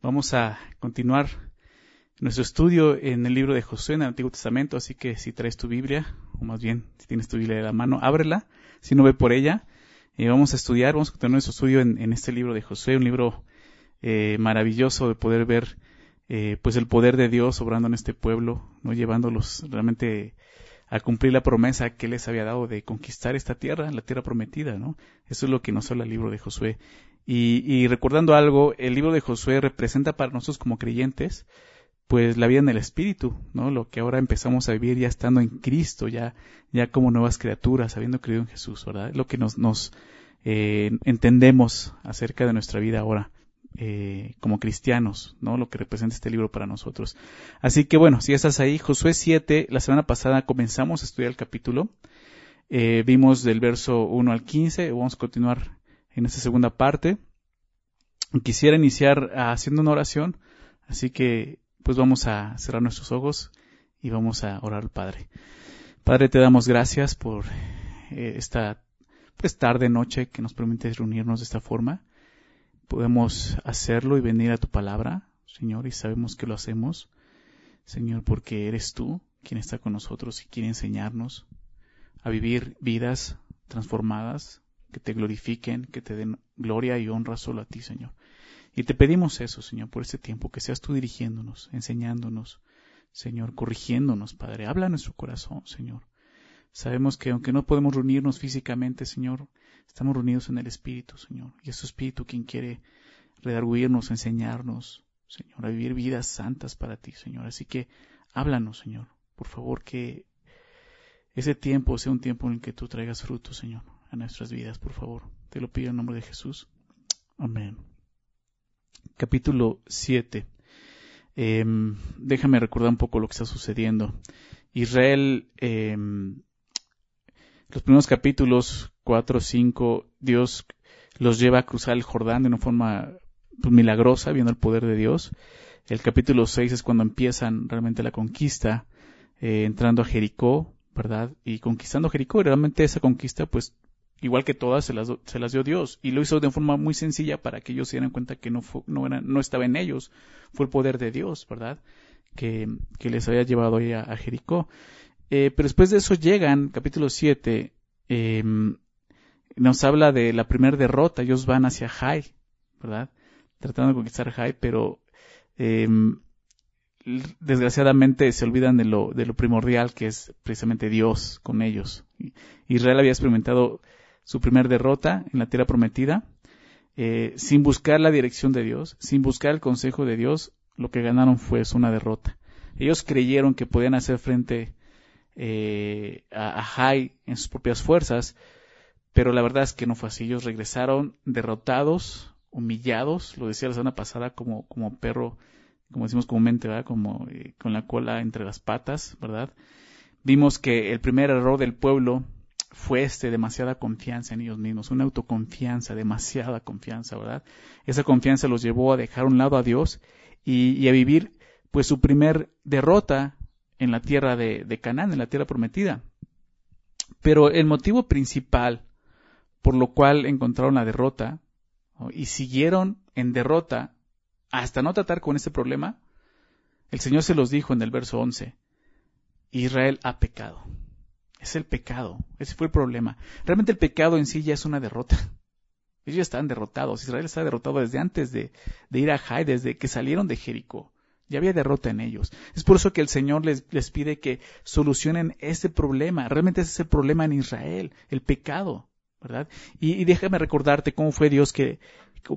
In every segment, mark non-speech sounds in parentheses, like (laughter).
Vamos a continuar nuestro estudio en el libro de Josué en el Antiguo Testamento, así que si traes tu Biblia, o más bien si tienes tu Biblia de la mano, ábrela, si no ve por ella, y eh, vamos a estudiar, vamos a continuar nuestro estudio en, este libro de Josué, un libro eh, maravilloso de poder ver eh, pues el poder de Dios obrando en este pueblo, no llevándolos realmente a cumplir la promesa que les había dado de conquistar esta tierra, la tierra prometida, ¿no? Eso es lo que nos habla el libro de Josué. Y, recordando algo, el libro de Josué representa para nosotros como creyentes, pues la vida en el Espíritu, ¿no? Lo que ahora empezamos a vivir ya estando en Cristo, ya, ya como nuevas criaturas, habiendo creído en Jesús, ¿verdad? Lo que nos, nos eh, entendemos acerca de nuestra vida ahora. Eh, como cristianos, ¿no? Lo que representa este libro para nosotros. Así que bueno, si estás ahí, Josué 7, la semana pasada comenzamos a estudiar el capítulo. Eh, vimos del verso 1 al 15, vamos a continuar en esta segunda parte. Quisiera iniciar haciendo una oración, así que pues vamos a cerrar nuestros ojos y vamos a orar al Padre. Padre, te damos gracias por eh, esta pues, tarde, noche que nos permite reunirnos de esta forma podemos hacerlo y venir a tu palabra, Señor, y sabemos que lo hacemos, Señor, porque eres tú quien está con nosotros y quiere enseñarnos a vivir vidas transformadas, que te glorifiquen, que te den gloria y honra solo a ti, Señor. Y te pedimos eso, Señor, por este tiempo, que seas tú dirigiéndonos, enseñándonos, Señor, corrigiéndonos, Padre. Habla a nuestro corazón, Señor. Sabemos que aunque no podemos reunirnos físicamente, Señor, Estamos reunidos en el Espíritu, Señor. Y es tu Espíritu quien quiere redarguirnos, enseñarnos, Señor, a vivir vidas santas para ti, Señor. Así que háblanos, Señor. Por favor, que ese tiempo sea un tiempo en el que tú traigas fruto, Señor, a nuestras vidas, por favor. Te lo pido en nombre de Jesús. Amén. Capítulo 7. Em, déjame recordar un poco lo que está sucediendo. Israel, em, los primeros capítulos 4, 5, Dios los lleva a cruzar el Jordán de una forma pues, milagrosa, viendo el poder de Dios. El capítulo 6 es cuando empiezan realmente la conquista, eh, entrando a Jericó, ¿verdad? Y conquistando Jericó. Y realmente esa conquista, pues, igual que todas, se las, se las dio Dios. Y lo hizo de forma muy sencilla para que ellos se dieran cuenta que no, no, era, no estaba en ellos. Fue el poder de Dios, ¿verdad? Que, que les había llevado ahí a, Jericó. Eh, pero después de eso llegan, capítulo 7, eh, nos habla de la primera derrota, ellos van hacia Jai, ¿verdad? Tratando de conquistar Jai, pero em, desgraciadamente se olvidan de lo, de lo primordial que es precisamente Dios con ellos. Israel había experimentado su primera derrota en la tierra prometida, eh, sin buscar la dirección de Dios, sin buscar el consejo de Dios, lo que ganaron fue una derrota. Ellos creyeron que podían hacer frente eh, a, a en sus propias fuerzas, pero la verdad es que no fue así. Ellos regresaron derrotados, humillados, lo decía la semana pasada, como, como perro, como decimos comúnmente, ¿verdad? Como eh, con la cola entre las patas, ¿verdad? Vimos que el primer error del pueblo fue este, demasiada confianza en ellos mismos, una autoconfianza, demasiada confianza, ¿verdad? Esa confianza los llevó a dejar un lado a Dios y, a vivir, pues, su primer derrota en la tierra de, Canaán, en la tierra prometida. Pero el motivo principal por lo cual encontraron la derrota y siguieron en derrota hasta no tratar con ese problema, el Señor se los dijo en el verso 11, Israel ha pecado. Es el pecado, ese fue el problema. Realmente el pecado en sí ya es una derrota. Ellos ya están derrotados. Israel está derrotado desde antes de, de ir a Jai, desde que salieron de Jericó. Ya había derrota en ellos. Es por eso que el Señor les, les pide que solucionen ese problema. Realmente ese es el problema en Israel, el pecado. ¿verdad? Y, déjame recordarte cómo fue Dios que,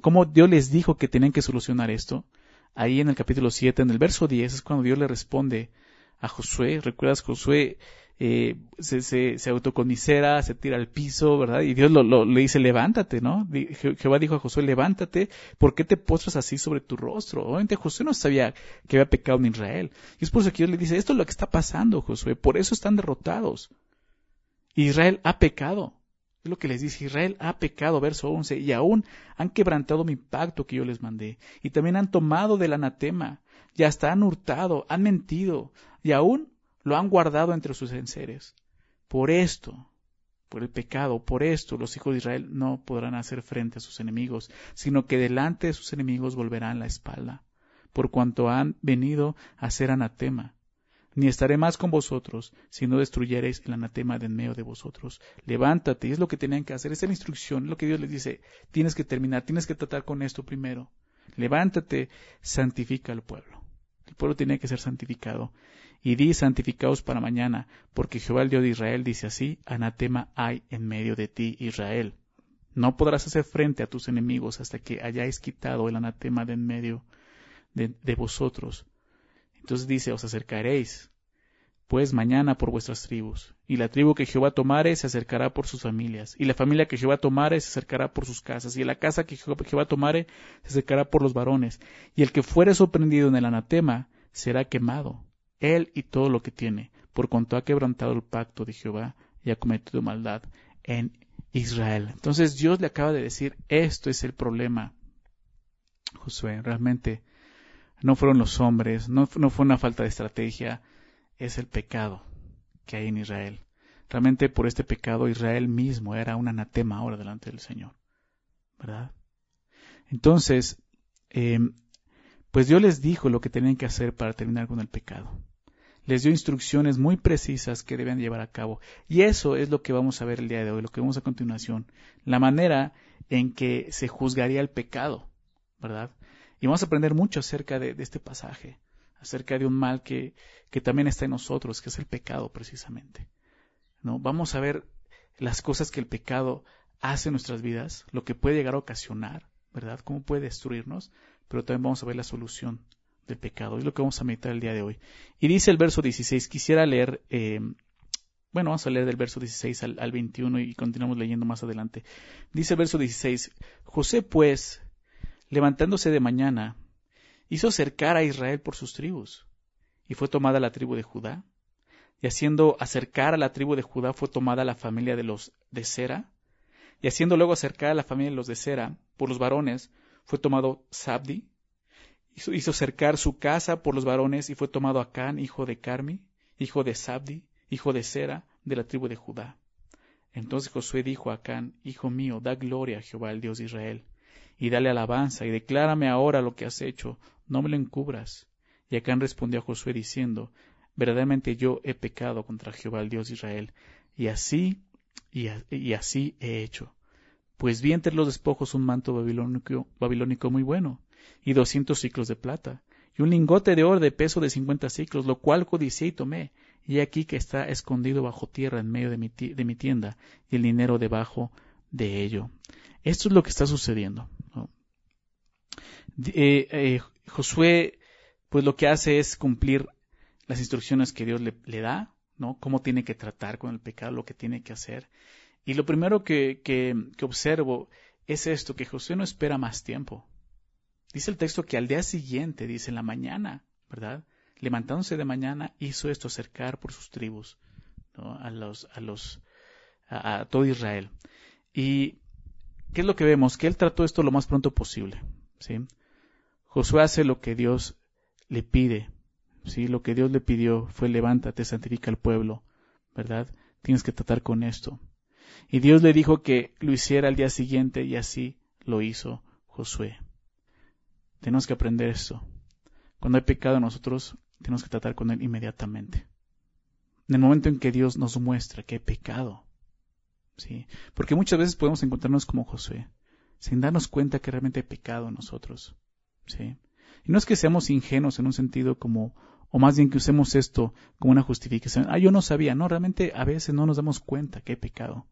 cómo Dios les dijo que tenían que solucionar esto. Ahí en el capítulo 7, en el verso 10, es cuando Dios le responde a Josué. ¿Recuerdas? Josué eh, se, se, se, autocomisera, se tira al piso, ¿verdad? Y Dios le dice, levántate, ¿no? Jehová dijo a Josué, levántate, ¿por qué te postras así sobre tu rostro? Obviamente Josué no sabía que había pecado en Israel. Y es por eso que Dios le dice, esto es lo que está pasando, Josué, por eso están derrotados. Israel ha pecado. Es lo que les dice Israel ha pecado, verso 11, y aún han quebrantado mi pacto que yo les mandé, y también han tomado del anatema, y hasta han hurtado, han mentido, y aún lo han guardado entre sus enseres. Por esto, por el pecado, por esto los hijos de Israel no podrán hacer frente a sus enemigos, sino que delante de sus enemigos volverán la espalda. por cuanto han venido a ser anatema. Ni estaré más con vosotros, si no destruyereis el anatema de en medio de vosotros. Levántate, y es lo que tenían que hacer, es la instrucción, es lo que Dios les dice, tienes que terminar, tienes que tratar con esto primero. Levántate, santifica al pueblo. El pueblo tiene que ser santificado. Y di santificaos para mañana, porque Jehová el Dios de Israel dice así, anatema hay en medio de ti, Israel. No podrás hacer frente a tus enemigos hasta que hayáis quitado el anatema de en medio de, de vosotros. Entonces dice, os acercaréis, pues mañana por vuestras tribus, y la tribu que Jehová tomare se acercará por sus familias, y la familia que Jehová tomare se acercará por sus casas, y la casa que Jehová tomare se acercará por los varones, y el que fuere sorprendido en el anatema será quemado, él y todo lo que tiene, por cuanto ha quebrantado el pacto de Jehová y ha cometido maldad en Israel. Entonces Dios le acaba de decir, esto es el problema. Josué, realmente no fueron los hombres, no, fue una falta de estrategia, es el pecado que hay en Israel. Realmente por este pecado Israel mismo era un anatema ahora delante del Señor. ¿Verdad? Entonces, eh, pues Dios les dijo lo que tenían que hacer para terminar con el pecado. Les dio instrucciones muy precisas que deben llevar a cabo. Y eso es lo que vamos a ver el día de hoy, lo que vemos a continuación. La manera en que se juzgaría el pecado, ¿verdad? Y vamos a aprender mucho acerca de, este pasaje, acerca de un mal que, que, también está en nosotros, que es el pecado precisamente. ¿no? Vamos a ver las cosas que el pecado hace en nuestras vidas, lo que puede llegar a ocasionar, ¿verdad? Cómo puede destruirnos, pero también vamos a ver la solución del pecado. Es lo que vamos a meditar el día de hoy. Y dice el verso 16, quisiera leer, eh, bueno, vamos a leer del verso 16 al, al 21 y continuamos leyendo más adelante. Dice el verso 16, José pues, levantándose de mañana, hizo acercar a Israel por sus tribus, y fue tomada la tribu de Judá, y haciendo acercar a la tribu de Judá fue tomada la familia de los de Sera, y haciendo luego acercar a la familia de los de Sera por los varones, fue tomado Sabdi, hizo, cercar su casa por los varones y fue tomado Acán, hijo de Carmi, hijo de Sabdi, hijo de Sera, de la tribu de Judá. Entonces Josué dijo a Acán, Hijo mío, da gloria a Jehová el Dios de Israel, y dale alabanza, y declárame ahora lo que has hecho, no me lo encubras. Y Acán respondió a Josué diciendo, Verdaderamente yo he pecado contra Jehová el Dios de Israel, y así, y, así he hecho pues vi entre los despojos un manto babilónico muy bueno, y doscientos ciclos de plata, y un lingote de oro de peso de cincuenta ciclos, lo cual codicié y tomé, y aquí que está escondido bajo tierra en medio de mi, de mi, tienda, y el dinero debajo de ello. Esto es lo que está sucediendo. Eh, eh, Josué, pues lo que hace es cumplir las instrucciones que Dios le, da, ¿no? Cómo tiene que tratar con el pecado, lo que tiene que hacer. Y lo primero que, que, observo es esto, que José no espera más tiempo. Dice el texto que al día siguiente, dice en la mañana, ¿verdad? Levantándose de mañana, hizo esto acercar por sus tribus, a los, a los, a, todo Israel. Y, ¿qué es lo que vemos? Que él trató esto lo más pronto posible, ¿sí? Josué hace lo que Dios le pide, ¿sí? Lo que Dios le pidió fue levántate, santifica al pueblo, ¿verdad? Tienes que tratar con esto. Y Dios le dijo que lo hiciera al día siguiente y así lo hizo Josué. Tenemos que aprender esto. Cuando hay pecado en nosotros, tenemos que tratar con él inmediatamente. En el momento en que Dios nos muestra que hay pecado, ¿sí? Porque muchas veces podemos encontrarnos como Josué, sin darnos cuenta que realmente hay pecado en nosotros, ¿sí? Y no es que seamos ingenuos en un sentido como, o más bien que usemos esto como una justificación. Ah, yo no sabía. No, realmente a veces no nos damos cuenta que hay pecado.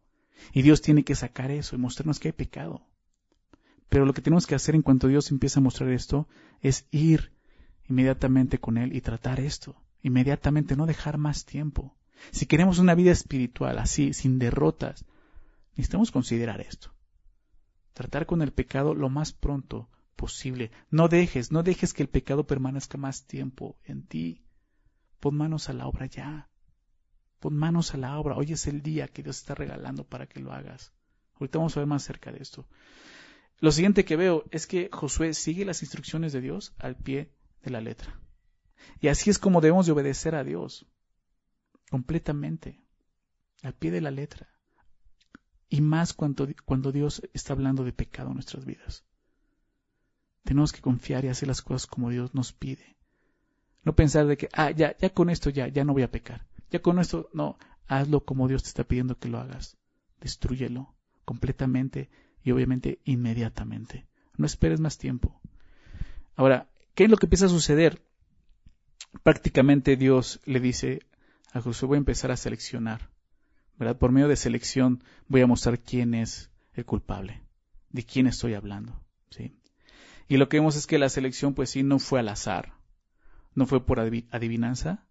Y Dios tiene que sacar eso y mostrarnos que hay pecado. Pero lo que tenemos que hacer en cuanto Dios empieza a mostrar esto es ir inmediatamente con Él y tratar esto. Inmediatamente, no dejar más tiempo. Si queremos una vida espiritual así, sin derrotas, necesitamos considerar esto. Tratar con el pecado lo más pronto posible. No dejes, no dejes que el pecado permanezca más tiempo en ti. Pon manos a la obra ya. Pon manos a la obra. Hoy es el día que Dios está regalando para que lo hagas. Ahorita vamos a ver más cerca de esto. Lo siguiente que veo es que Josué sigue las instrucciones de Dios al pie de la letra. Y así es como debemos de obedecer a Dios. Completamente. Al pie de la letra. Y más cuando, cuando Dios está hablando de pecado en nuestras vidas. Tenemos que confiar y hacer las cosas como Dios nos pide. No pensar de que, ah, ya, ya con esto ya, ya no voy a pecar. Ya con esto, no, hazlo como Dios te está pidiendo que lo hagas. Destrúyelo completamente y obviamente inmediatamente. No esperes más tiempo. Ahora, ¿qué es lo que empieza a suceder? Prácticamente Dios le dice a Josué, voy a empezar a seleccionar. ¿verdad? Por medio de selección voy a mostrar quién es el culpable, de quién estoy hablando. ¿sí? Y lo que vemos es que la selección, pues sí, no fue al azar, no fue por adivinanza.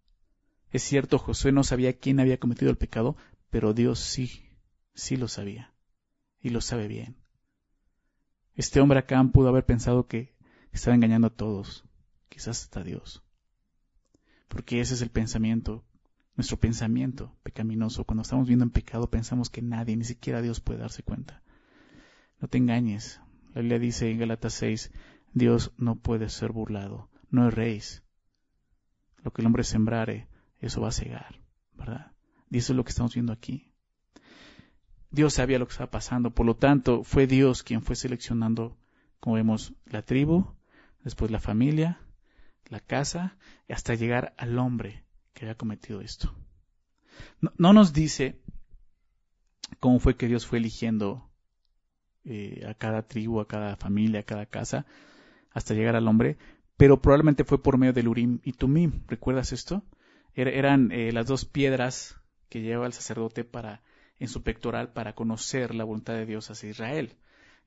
Es cierto, Josué no sabía quién había cometido el pecado, pero Dios sí, sí lo sabía, y lo sabe bien. Este hombre acá pudo haber pensado que estaba engañando a todos, quizás hasta a Dios. Porque ese es el pensamiento, nuestro pensamiento pecaminoso. Cuando estamos viendo en pecado pensamos que nadie, ni siquiera Dios puede darse cuenta. No te engañes. La Biblia dice en Galatas 6, Dios no puede ser burlado. No erréis. Lo que el hombre sembrare, eso va a cegar, ¿verdad? Y eso es lo que estamos viendo aquí. Dios sabía lo que estaba pasando, por lo tanto, fue Dios quien fue seleccionando, como vemos, la tribu, después la familia, la casa, hasta llegar al hombre que había cometido esto. No, nos dice cómo fue que Dios fue eligiendo eh, a cada tribu, a cada familia, a cada casa, hasta llegar al hombre, pero probablemente fue por medio del Urim y Tumim. ¿Recuerdas esto? eran eh, las dos piedras que lleva el sacerdote para en su pectoral para conocer la voluntad de Dios hacia Israel.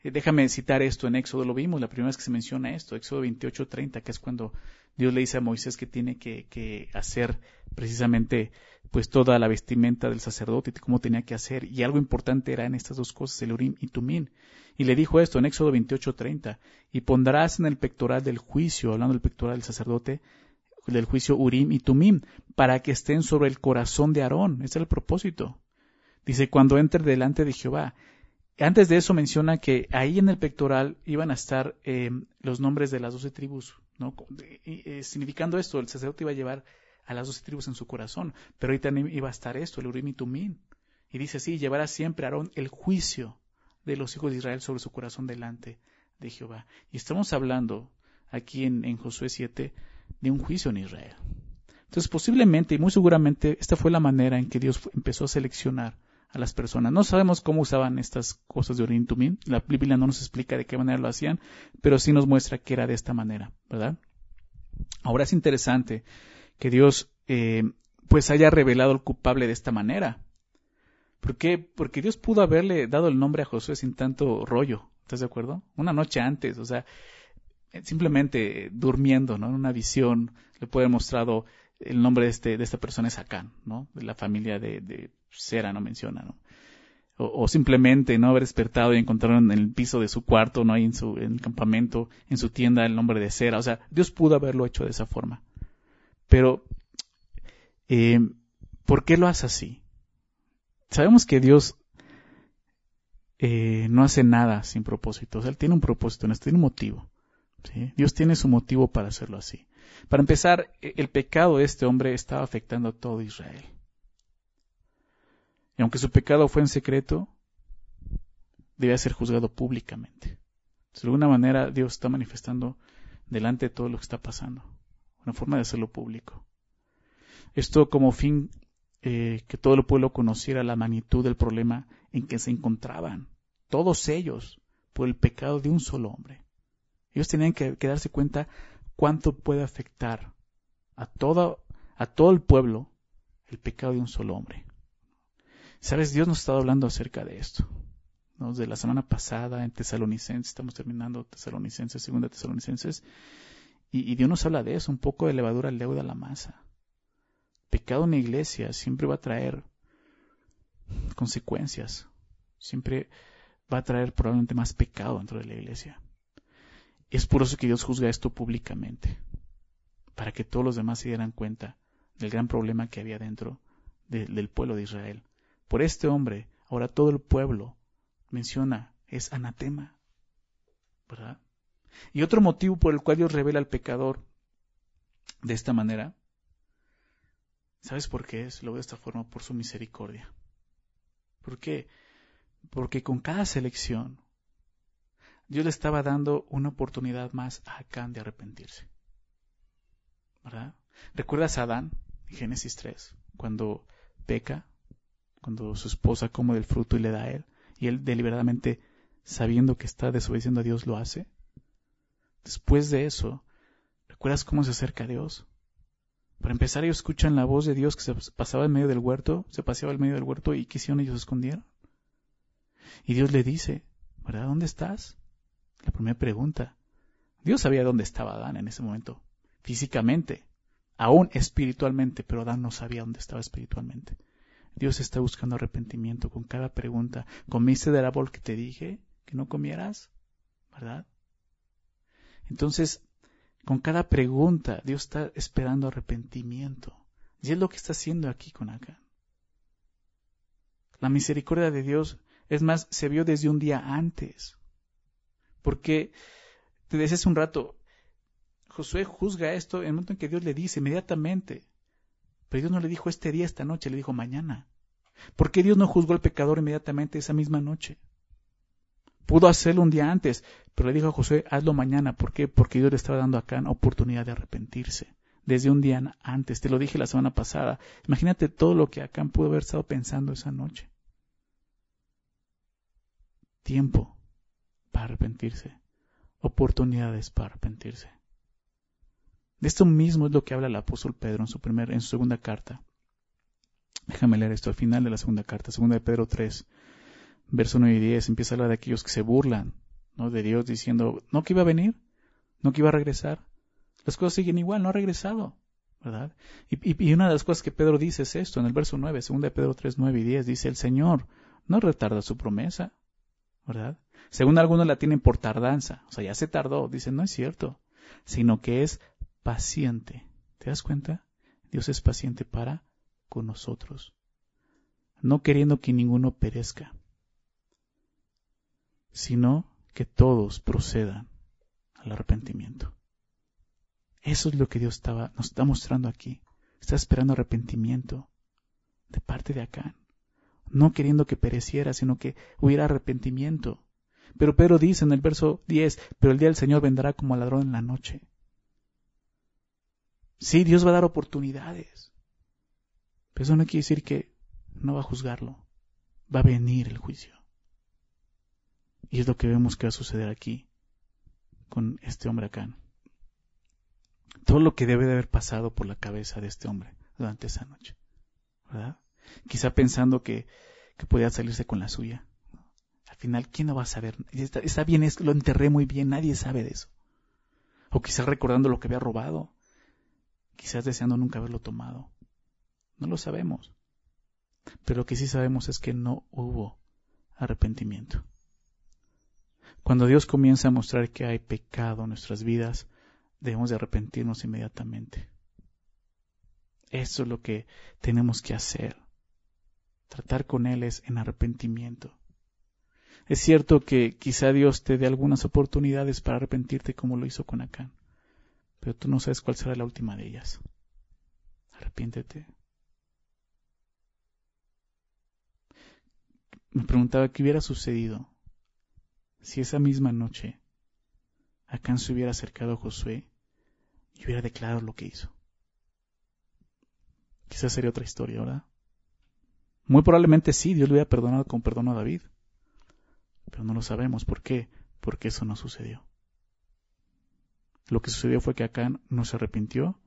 Eh, déjame citar esto en Éxodo, lo vimos la primera vez que se menciona esto, Éxodo 28:30, que es cuando Dios le dice a Moisés que tiene que, hacer precisamente pues toda la vestimenta del sacerdote y cómo tenía que hacer. Y algo importante era en estas dos cosas, el Urim y Tumín. Y le dijo esto en Éxodo 28:30, y pondrás en el pectoral del juicio, hablando del pectoral del sacerdote, del juicio Urim y Tumim, para que estén sobre el corazón de Aarón. Ese es el propósito. Dice, cuando entre delante de Jehová. Antes de eso menciona que ahí en el pectoral iban a estar eh, los nombres de las doce tribus, ¿no? Eh, significando esto, el sacerdote iba a llevar a las doce tribus en su corazón, pero ahí también iba a estar esto, el Urim y Tumim. Y dice así, llevará siempre Aarón el juicio de los hijos de Israel sobre su corazón delante de Jehová. Y estamos hablando aquí en, en Josué 7 de un juicio en Israel. Entonces posiblemente y muy seguramente esta fue la manera en que Dios empezó a seleccionar a las personas. No sabemos cómo usaban estas cosas de Urim Tumim. La Biblia no nos explica de qué manera lo hacían, pero sí nos muestra que era de esta manera, ¿verdad? Ahora es interesante que Dios eh, pues haya revelado al culpable de esta manera. ¿Por qué? Porque Dios pudo haberle dado el nombre a Josué sin tanto rollo. ¿Estás de acuerdo? Una noche antes, o sea, simplemente durmiendo, ¿no? En una visión, le puede haber mostrado el nombre de, este, de esta persona es Acán, ¿no? De la familia de, de Sera, no menciona, ¿no? O, simplemente no haber despertado y encontraron en el piso de su cuarto, no ahí en su el campamento, en su tienda el nombre de Sera. O sea, Dios pudo haberlo hecho de esa forma. Pero, eh, ¿por qué lo hace así? Sabemos que Dios eh, no hace nada sin propósito. O sea, Él tiene un propósito, no tiene un motivo. Dios tiene su motivo para hacerlo así. Para empezar, e, el pecado de este hombre estaba afectando a todo Israel. Aunque su pecado fue en secreto, debía ser juzgado públicamente. De alguna manera Dios está manifestando delante de todo lo que está pasando. Una forma de hacerlo público. Esto como fin eh, que todo el pueblo conociera la magnitud del problema en que se encontraban, todos ellos, por el pecado de un solo hombre. Ellos tenían que, darse cuenta cuánto puede afectar a todo, a todo el pueblo el pecado de un solo hombre. Sabes, Dios nos estado hablando acerca de esto. De la semana pasada en Tesalonicenses, estamos terminando Tesalonicenses, segunda Tesalonicenses, y, y, Dios nos habla de eso, un poco de levadura leuda a la masa. Pecado en la iglesia siempre va a traer consecuencias, siempre va a traer probablemente más pecado dentro de la iglesia. Es por eso que Dios juzga esto públicamente, para que todos los demás se dieran cuenta del gran problema que había dentro del pueblo de Israel. Por este hombre, ahora todo el pueblo menciona, es anatema, ¿verdad? Y otro motivo por el cual Dios revela al pecador de esta manera, ¿sabes por qué es? Lo veo de esta forma, por su misericordia. ¿Por qué? Porque con cada selección Dios le estaba dando una oportunidad más a Acán de arrepentirse. ¿Verdad? ¿Recuerdas a Adán Génesis 3? Cuando peca, cuando su esposa come del fruto y le da a él, y él deliberadamente, sabiendo que está desobedeciendo a Dios, lo hace. Después de eso, ¿recuerdas cómo se acerca a Dios? Para empezar, ellos escuchan la voz de Dios que se pasaba en medio del huerto, se paseaba en medio del huerto y ¿qué hicieron? Ellos escondieron. Y Dios le dice, ¿verdad? ¿Dónde estás? La primera pregunta. Dios sabía dónde estaba Adán en ese momento, físicamente, aún espiritualmente, pero Adán no sabía dónde estaba espiritualmente. Dios está buscando arrepentimiento con cada pregunta. ¿Comiste del árbol que te dije que no comieras? ¿Verdad? Entonces, con cada pregunta, Dios está esperando arrepentimiento. Y es lo que está haciendo aquí con Acán. La misericordia de Dios, es más, se vio desde un día antes. Porque, te decía hace un rato, Josué juzga esto en el momento en que Dios le dice inmediatamente. Pero Dios no le dijo este día, esta noche, le dijo mañana. ¿Por qué Dios no juzgó al pecador inmediatamente esa misma noche? Pudo hacerlo un día antes, pero le dijo a José, hazlo mañana. ¿Por qué? Porque Dios le estaba dando acá una oportunidad de arrepentirse. Desde un día antes, te lo dije la semana pasada. Imagínate todo lo que Acán pudo haber estado pensando esa noche. Tiempo para arrepentirse. Oportunidades para arrepentirse. De esto mismo es lo que habla el apóstol Pedro en su, en su segunda carta. Déjame leer esto al final de la segunda carta, segunda de Pedro 3, verso 9 y 10, empieza a hablar de aquellos que se burlan ¿no? de Dios diciendo, no que iba a venir, no que iba a regresar. Las cosas siguen igual, no ha regresado, ¿verdad? Y, y, una de las cosas que Pedro dice es esto, en el verso 9, segunda de Pedro 3, 9 y 10, dice, el Señor no retarda su promesa, ¿verdad? Según algunos la tienen por tardanza, o sea, ya se tardó, dice, no es cierto, sino que es paciente. ¿Te das cuenta? Dios es paciente para con nosotros, no queriendo que ninguno perezca, sino que todos procedan al arrepentimiento. Eso es lo que Dios nos está mostrando aquí. Está esperando arrepentimiento de parte de acá. No queriendo que pereciera, sino que hubiera arrepentimiento. Pero Pedro dice en el verso 10, pero el día del Señor vendrá como ladrón en la noche. Sí, Dios va a dar oportunidades. Pero eso no quiere decir que no va a juzgarlo. Va a venir el juicio. Y es lo que vemos que va a suceder aquí con este hombre acá. Todo lo que debe de haber pasado por la cabeza de este hombre durante esa noche. ¿Verdad? Quizá pensando que, que podía salirse con la suya. Al final, ¿quién no va a saber? Está, bien, es, lo enterré muy bien, nadie sabe de eso. O quizás recordando lo que había robado. Quizás deseando nunca haberlo tomado. No lo sabemos. Pero lo que sí sabemos es que no hubo arrepentimiento. Cuando Dios comienza a mostrar que hay pecado en nuestras vidas, debemos de arrepentirnos inmediatamente. Eso es lo que tenemos que hacer. Tratar con Él es en arrepentimiento. Es cierto que quizá Dios te dé algunas oportunidades para arrepentirte como lo hizo con Acán, pero tú no sabes cuál será la última de ellas. Arrepiéntete. Me preguntaba qué hubiera sucedido si esa misma noche Acán se hubiera acercado a Josué y hubiera declarado lo que hizo. Quizás sería otra historia, ¿verdad? Muy probablemente sí, Dios le hubiera perdonado como perdonó a David. Pero no lo sabemos. ¿Por qué? Porque eso no sucedió. Lo que sucedió fue que Acán no se arrepintió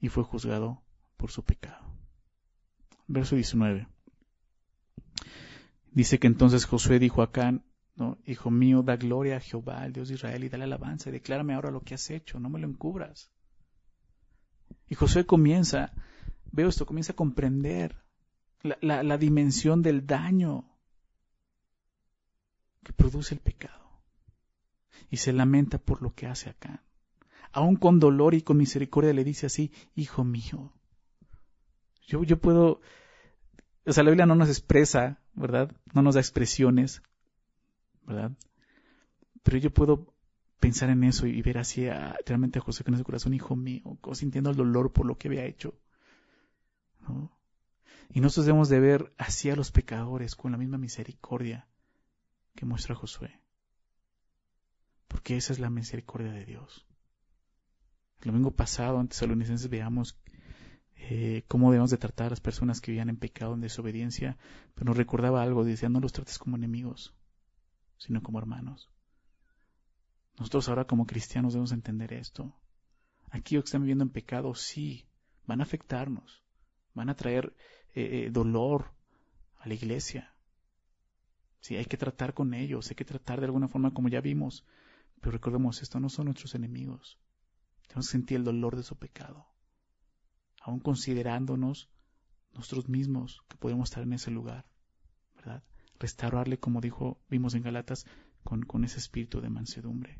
y fue juzgado por su pecado. Verso 19. Dice que entonces Josué dijo a Acán. Hijo mío, da gloria a Jehová, el Dios de Israel, y dale alabanza, y declárame ahora lo que has hecho, no me lo encubras. Y Josué comienza, veo esto, comienza a comprender la dimensión del daño que produce el pecado. Y se lamenta por lo que hace acá. Aún con dolor y con misericordia le dice así, hijo mío. Yo, yo puedo, o sea, la Biblia no nos expresa, ¿verdad? No nos da expresiones, ¿verdad? Pero yo puedo pensar en eso y ver así a, realmente a José con ese corazón, hijo mío, sintiendo el dolor por lo que había hecho. Y nosotros debemos de ver así a los pecadores con la misma misericordia que muestra Josué. Porque esa es la misericordia de Dios. El domingo pasado, antes de los veamos eh, cómo debemos de tratar a las personas que vivían en pecado, en desobediencia, pero nos recordaba algo, decía, no los trates como enemigos, sino como hermanos. Nosotros ahora como cristianos debemos entender esto. Aquí que están viviendo en pecado, sí, van a afectarnos, van a traer eh, eh, dolor a la iglesia. Sí, hay que tratar con ellos, hay que tratar de alguna forma como ya vimos, pero recordemos, esto no son nuestros enemigos. Tenemos que sentir el dolor de su pecado, aún considerándonos nosotros mismos que podemos estar en ese lugar, ¿verdad? Restaurarle, como dijo, vimos en Galatas, con, con ese espíritu de mansedumbre.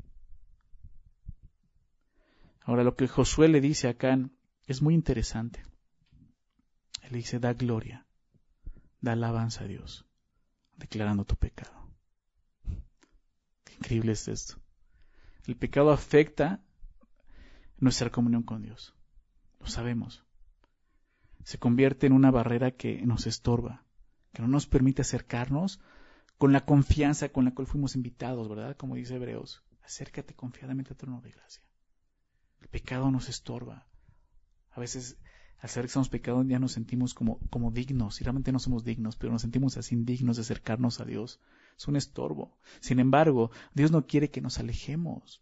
Ahora lo que Josué le dice acá es muy interesante. Él dice, da gloria, da alabanza a Dios, declarando tu pecado. Qué increíble es esto. El pecado afecta nuestra comunión con Dios. Lo sabemos. Se convierte en una barrera que nos estorba, que no nos permite acercarnos con la confianza con la cual fuimos invitados, ¿verdad? Como dice Hebreos, acércate confiadamente al trono de gracia. El pecado nos estorba. A veces, al saber que somos pecados, ya nos sentimos como, como dignos, y realmente no somos dignos, pero nos sentimos así indignos de acercarnos a Dios. Es un estorbo. Sin embargo, Dios no quiere que nos alejemos.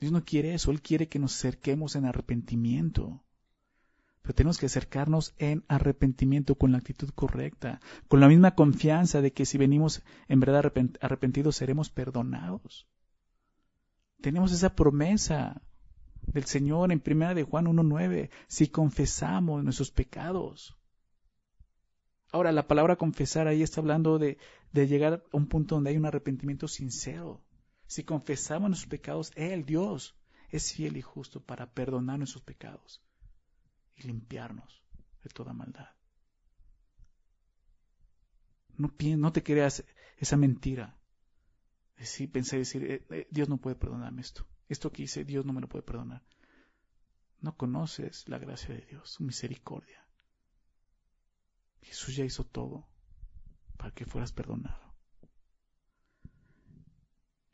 Dios no quiere eso, Él quiere que nos acerquemos en arrepentimiento. Pero tenemos que acercarnos en arrepentimiento con la actitud correcta, con la misma confianza de que si venimos en verdad arrepentidos seremos perdonados. Tenemos esa promesa del Señor en primera de Juan 1.9, si confesamos nuestros pecados. Ahora, la palabra confesar ahí está hablando de, llegar a un punto donde hay un arrepentimiento sincero. Si confesamos nuestros pecados, Él, Dios, es fiel y justo para perdonar nuestros pecados y limpiarnos de toda maldad. No, no te creas esa mentira. Sí, pensé decir, eh, eh, Dios no puede perdonarme esto. Esto que hice, Dios no me lo puede perdonar. No conoces la gracia de Dios, su misericordia. Jesús ya hizo todo para que fueras perdonado.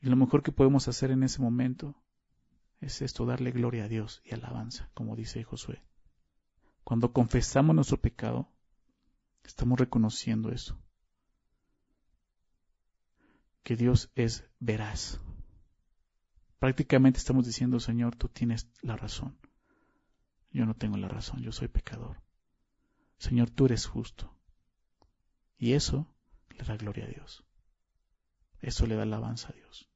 Y lo mejor que podemos hacer en ese momento es esto, darle gloria a Dios y alabanza, como dice Josué. Cuando confesamos nuestro pecado, estamos reconociendo eso. Que Dios es veraz, Prácticamente estamos diciendo, Señor, tú tienes la razón. Yo no tengo la razón, yo soy pecador. Señor, tú eres justo. Y eso le da gloria a Dios. Eso le da alabanza a Dios.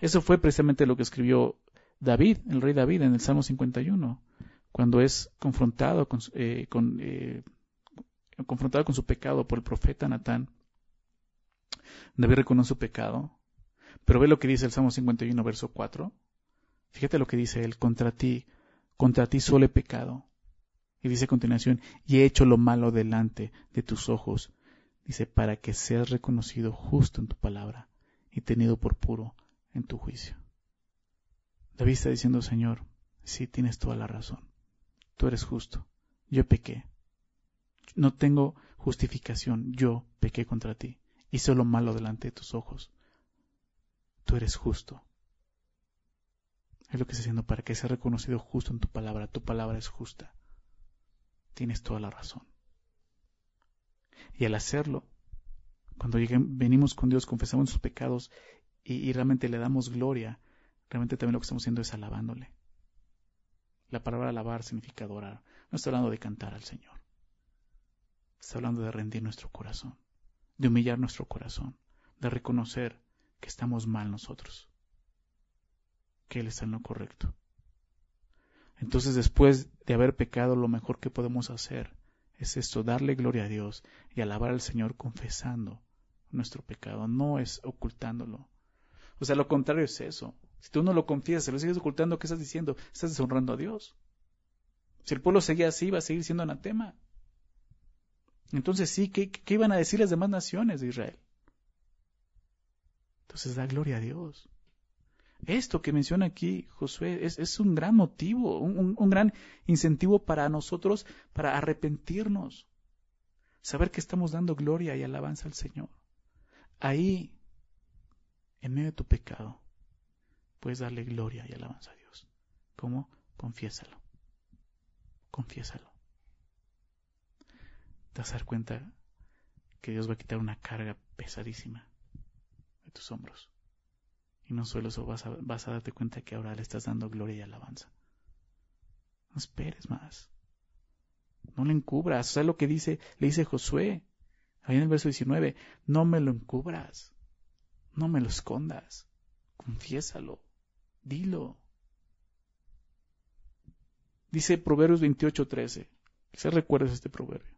Eso fue precisamente lo que escribió David, el rey David, en el Salmo 51, cuando es confrontado con, eh, eh, confrontado con su pecado por el profeta Natán. David reconoce su pecado, pero ve lo que dice el Salmo 51, verso 4. Fíjate lo que dice él, contra ti, contra ti solo he pecado. Y dice a continuación, y he hecho lo malo delante de tus ojos. Dice, para que seas reconocido justo en tu palabra y tenido por puro en tu juicio. David está diciendo, Señor, sí tienes toda la razón. Tú eres justo. Yo pequé. No tengo justificación. Yo pequé contra ti. Hice lo malo delante de tus ojos tú eres justo. Es lo que está haciendo para que sea reconocido justo en tu palabra. Tu palabra es justa. Tienes toda la razón. Y al hacerlo, cuando venimos con Dios, confesamos sus pecados y, realmente le damos gloria, realmente también lo que estamos haciendo es alabándole. La palabra alabar significa adorar. No está hablando de cantar al Señor. Está hablando de rendir nuestro corazón, de humillar nuestro corazón, de reconocer que estamos mal nosotros, que Él está en lo correcto. Entonces después de haber pecado, lo mejor que podemos hacer es esto, darle gloria a Dios y alabar al Señor confesando nuestro pecado, no es ocultándolo. O sea, lo contrario es eso. Si tú no lo confiesas, lo sigues ocultando, ¿qué estás diciendo? Estás deshonrando a Dios. Si el pueblo seguía así, iba a seguir siendo anatema. Entonces sí, ¿qué, qué iban a decir las demás naciones de Israel? Entonces da gloria a Dios. Esto que menciona aquí Josué es, un gran motivo, un, un, gran incentivo para nosotros para arrepentirnos. Saber que estamos dando gloria y alabanza al Señor. Ahí, en medio de tu pecado, puedes darle gloria y alabanza a Dios. ¿Cómo? Confiésalo. Confiésalo. Te vas a dar cuenta que Dios va a quitar una carga pesadísima de tus hombros. No solo eso, vas a, darte cuenta que ahora le estás dando gloria y alabanza. No esperes más. No le encubras. O sea, lo que dice, le dice Josué, ahí en el verso 19, no me lo encubras. No me lo escondas. Confiésalo. Dilo. Dice Proverbios 28:13. Se recuerdas este proverbio.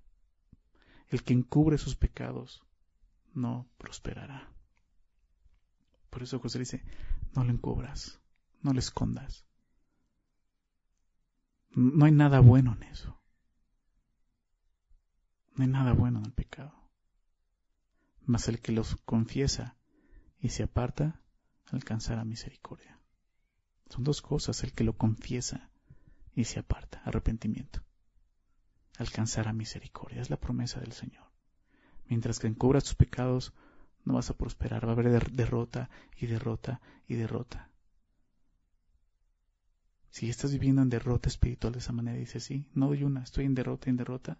El que encubre sus pecados no prosperará. Por eso José dice, no lo encubras, no lo escondas. No hay nada bueno en eso. No hay nada bueno en el pecado. Mas el que los confiesa y se aparta, alcanzará misericordia. Son dos cosas, el que lo confiesa y se aparta, arrepentimiento. Alcanzará misericordia, es la promesa del Señor. Mientras que encubras tus pecados, no vas a prosperar, va a haber derrota y derrota y derrota. Si estás viviendo en derrota espiritual de esa manera, dices, sí, no doy una, estoy en derrota, en derrota.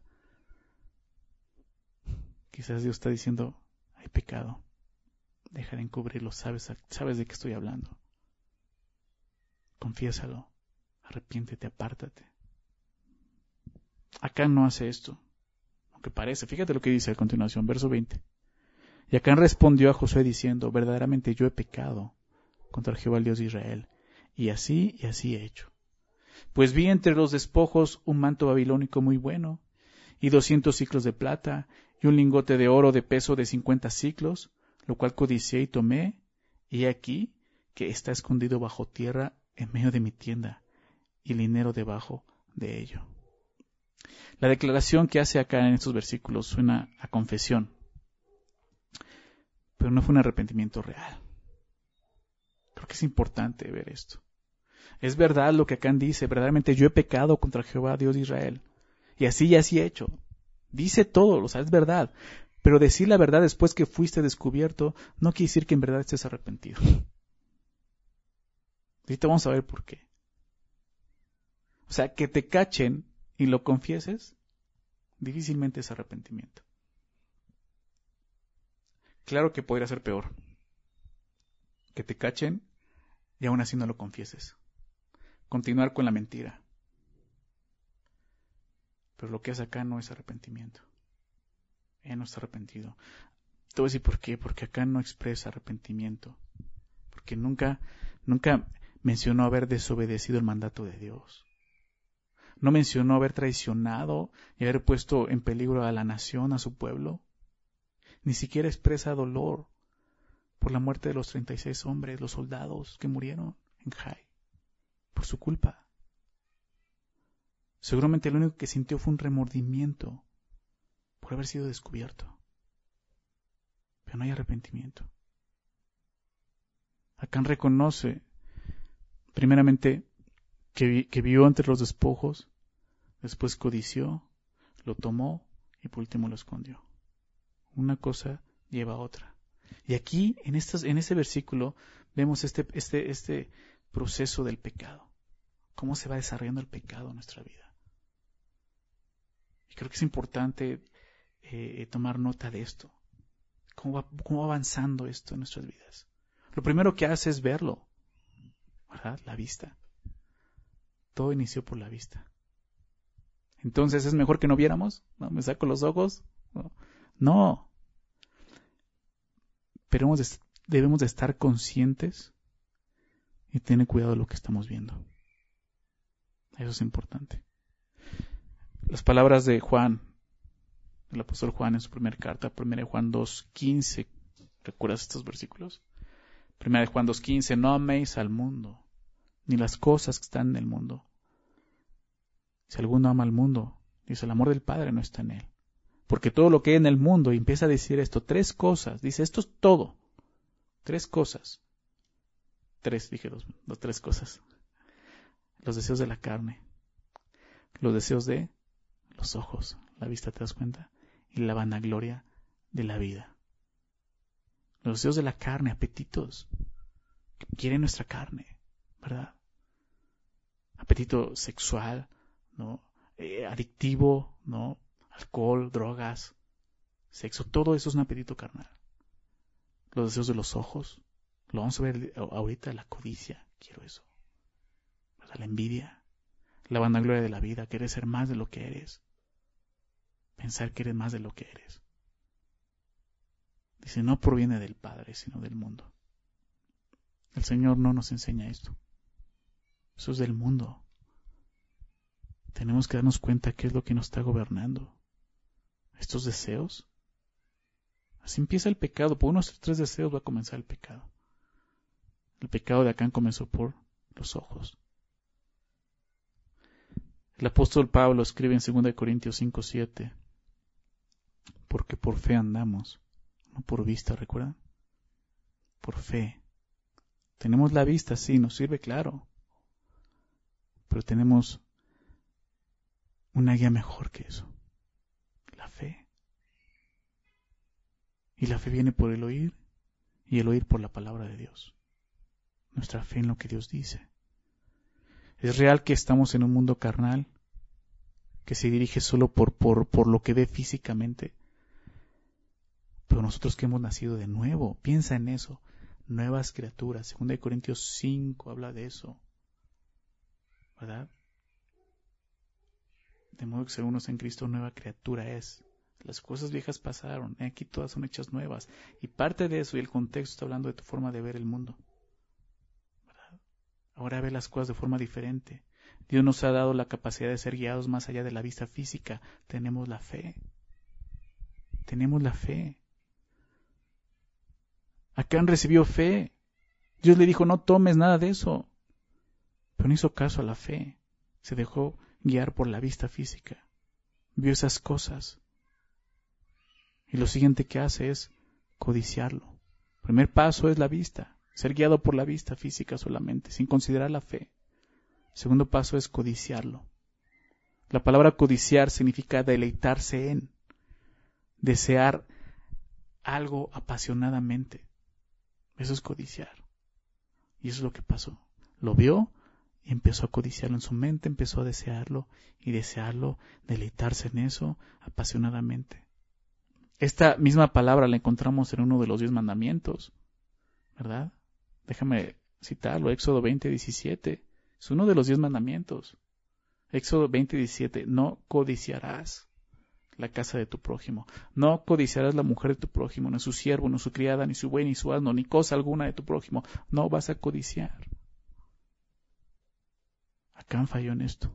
Quizás Dios está diciendo, hay pecado, deja de encubrirlo, sabes, sabes de qué estoy hablando. Confiésalo, arrepiéntete, apártate. Acá no hace esto, aunque parece, fíjate lo que dice a continuación, verso 20. Y Acán respondió a Josué diciendo, verdaderamente yo he pecado contra Jehová el Dios de Israel, y así y así he hecho. Pues vi entre los despojos un manto babilónico muy bueno, y doscientos ciclos de plata, y un lingote de oro de peso de cincuenta ciclos, lo cual codicié y tomé, y aquí que está escondido bajo tierra en medio de mi tienda, y el dinero debajo de ello. La declaración que hace acá en estos versículos suena a confesión pero no fue un arrepentimiento real. Creo que es importante ver esto. Es verdad lo que Acán dice, verdaderamente yo he pecado contra Jehová, Dios de Israel. Y así y así he hecho. Dice todo, o sea, es verdad. Pero decir la verdad después que fuiste descubierto no quiere decir que en verdad estés arrepentido. Ahorita vamos a ver por qué. O sea, que te cachen y lo confieses, difícilmente es arrepentimiento. Claro que podría ser peor. Que te cachen y aún así no lo confieses. Continuar con la mentira. Pero lo que hace acá no es arrepentimiento. Él no está arrepentido. Te voy a decir por qué. Porque acá no expresa arrepentimiento. Porque nunca, nunca mencionó haber desobedecido el mandato de Dios. No mencionó haber traicionado y haber puesto en peligro a la nación, a su pueblo ni siquiera expresa dolor por la muerte de los 36 hombres, los soldados que murieron en Jai, por su culpa. Seguramente lo único que sintió fue un remordimiento por haber sido descubierto. Pero no hay arrepentimiento. Acán reconoce, primeramente, que, vio entre los despojos, después codició, lo tomó y por último lo escondió una cosa lleva a otra. Y aquí, en, estas, en este versículo, vemos este, este, este proceso del pecado. Cómo se va desarrollando el pecado en nuestra vida. Y creo que es importante eh, tomar nota de esto. Cómo va, cómo va avanzando esto en nuestras vidas. Lo primero que hace es verlo. La vista. Todo inició por la vista. Entonces, ¿es mejor que no viéramos? ¿No? ¿Me saco los ojos? ¿No? No. Pero debemos de estar conscientes y tener cuidado de lo que estamos viendo. Eso es importante. Las palabras de Juan, el apóstol Juan en su primera carta, 1 Juan 2.15, ¿recuerdas estos versículos? 1 Juan 2.15, no améis al mundo, ni las cosas que están en el mundo. Si alguno ama al mundo, dice, el amor del Padre no está en él porque todo lo que hay en el mundo, y empieza a decir esto, tres cosas, dice, esto es todo, tres cosas, tres, dije dos, dos tres cosas, los deseos de la carne, los deseos de los ojos, la vista, ¿te das cuenta? Y la vanagloria de la vida. Los deseos de la carne, apetitos, que quieren nuestra carne. ¿verdad? Apetito sexual, ¿no? Eh, adictivo, ¿no? Alcohol, drogas, sexo, todo eso es un apetito carnal. Los deseos de los ojos, lo vamos a ver ahorita, la codicia, quiero eso. La envidia, la vanagloria de la vida, querer ser más de lo que eres. Pensar que eres más de lo que eres. Dice, no proviene del Padre, sino del mundo. El Señor no nos enseña esto. Eso es del mundo. Tenemos que darnos cuenta qué es lo que nos está gobernando. Estos deseos. Así empieza el pecado. Por unos tres deseos va a comenzar el pecado. El pecado de Acán comenzó por los ojos. El apóstol Pablo escribe en 2 Corintios 5, 7, porque por fe andamos no por vista, ¿recuerdan? Por fe. Tenemos la vista, sí, nos sirve, claro, pero tenemos una guía mejor que eso, la fe. Y la fe viene por el oír y el oír por la palabra de Dios. Nuestra fe en lo que Dios dice. Es real que estamos en un mundo carnal que se dirige solo por, por, por lo que ve físicamente, pero nosotros que hemos nacido de nuevo, piensa en eso, nuevas criaturas. 2 Corintios 5 habla de eso. ¿Verdad? De modo que ser uno en Cristo, nueva criatura es. Las cosas viejas pasaron, aquí todas son hechas nuevas. Y parte de eso y el contexto está hablando de tu forma de ver el mundo. Ahora ve las cosas de forma diferente. Dios nos ha dado la capacidad de ser guiados más allá de la vista física. Tenemos la fe. Tenemos la fe. Acán recibió fe. Dios le dijo, no tomes nada de eso. Pero no hizo caso a la fe. Se dejó guiar por la vista física. Vio esas cosas. Y lo siguiente que hace es codiciarlo. El primer paso es la vista. Ser guiado por la vista física solamente, sin considerar la fe. El segundo paso es codiciarlo. La palabra codiciar significa deleitarse en, desear algo apasionadamente. Eso es codiciar. Y eso es lo que pasó. Lo vio y empezó a codiciarlo en su mente, empezó a desearlo y desearlo, deleitarse en eso apasionadamente. Esta misma palabra la encontramos en uno de los diez mandamientos, ¿verdad? Déjame citarlo, Éxodo 20, 17. Es uno de los diez mandamientos. Éxodo 20, 17. No codiciarás la casa de tu prójimo. No codiciarás la mujer de tu prójimo, ni su siervo, ni su criada, ni su buey, ni su asno, ni cosa alguna de tu prójimo. No vas a codiciar. Acán falló en esto.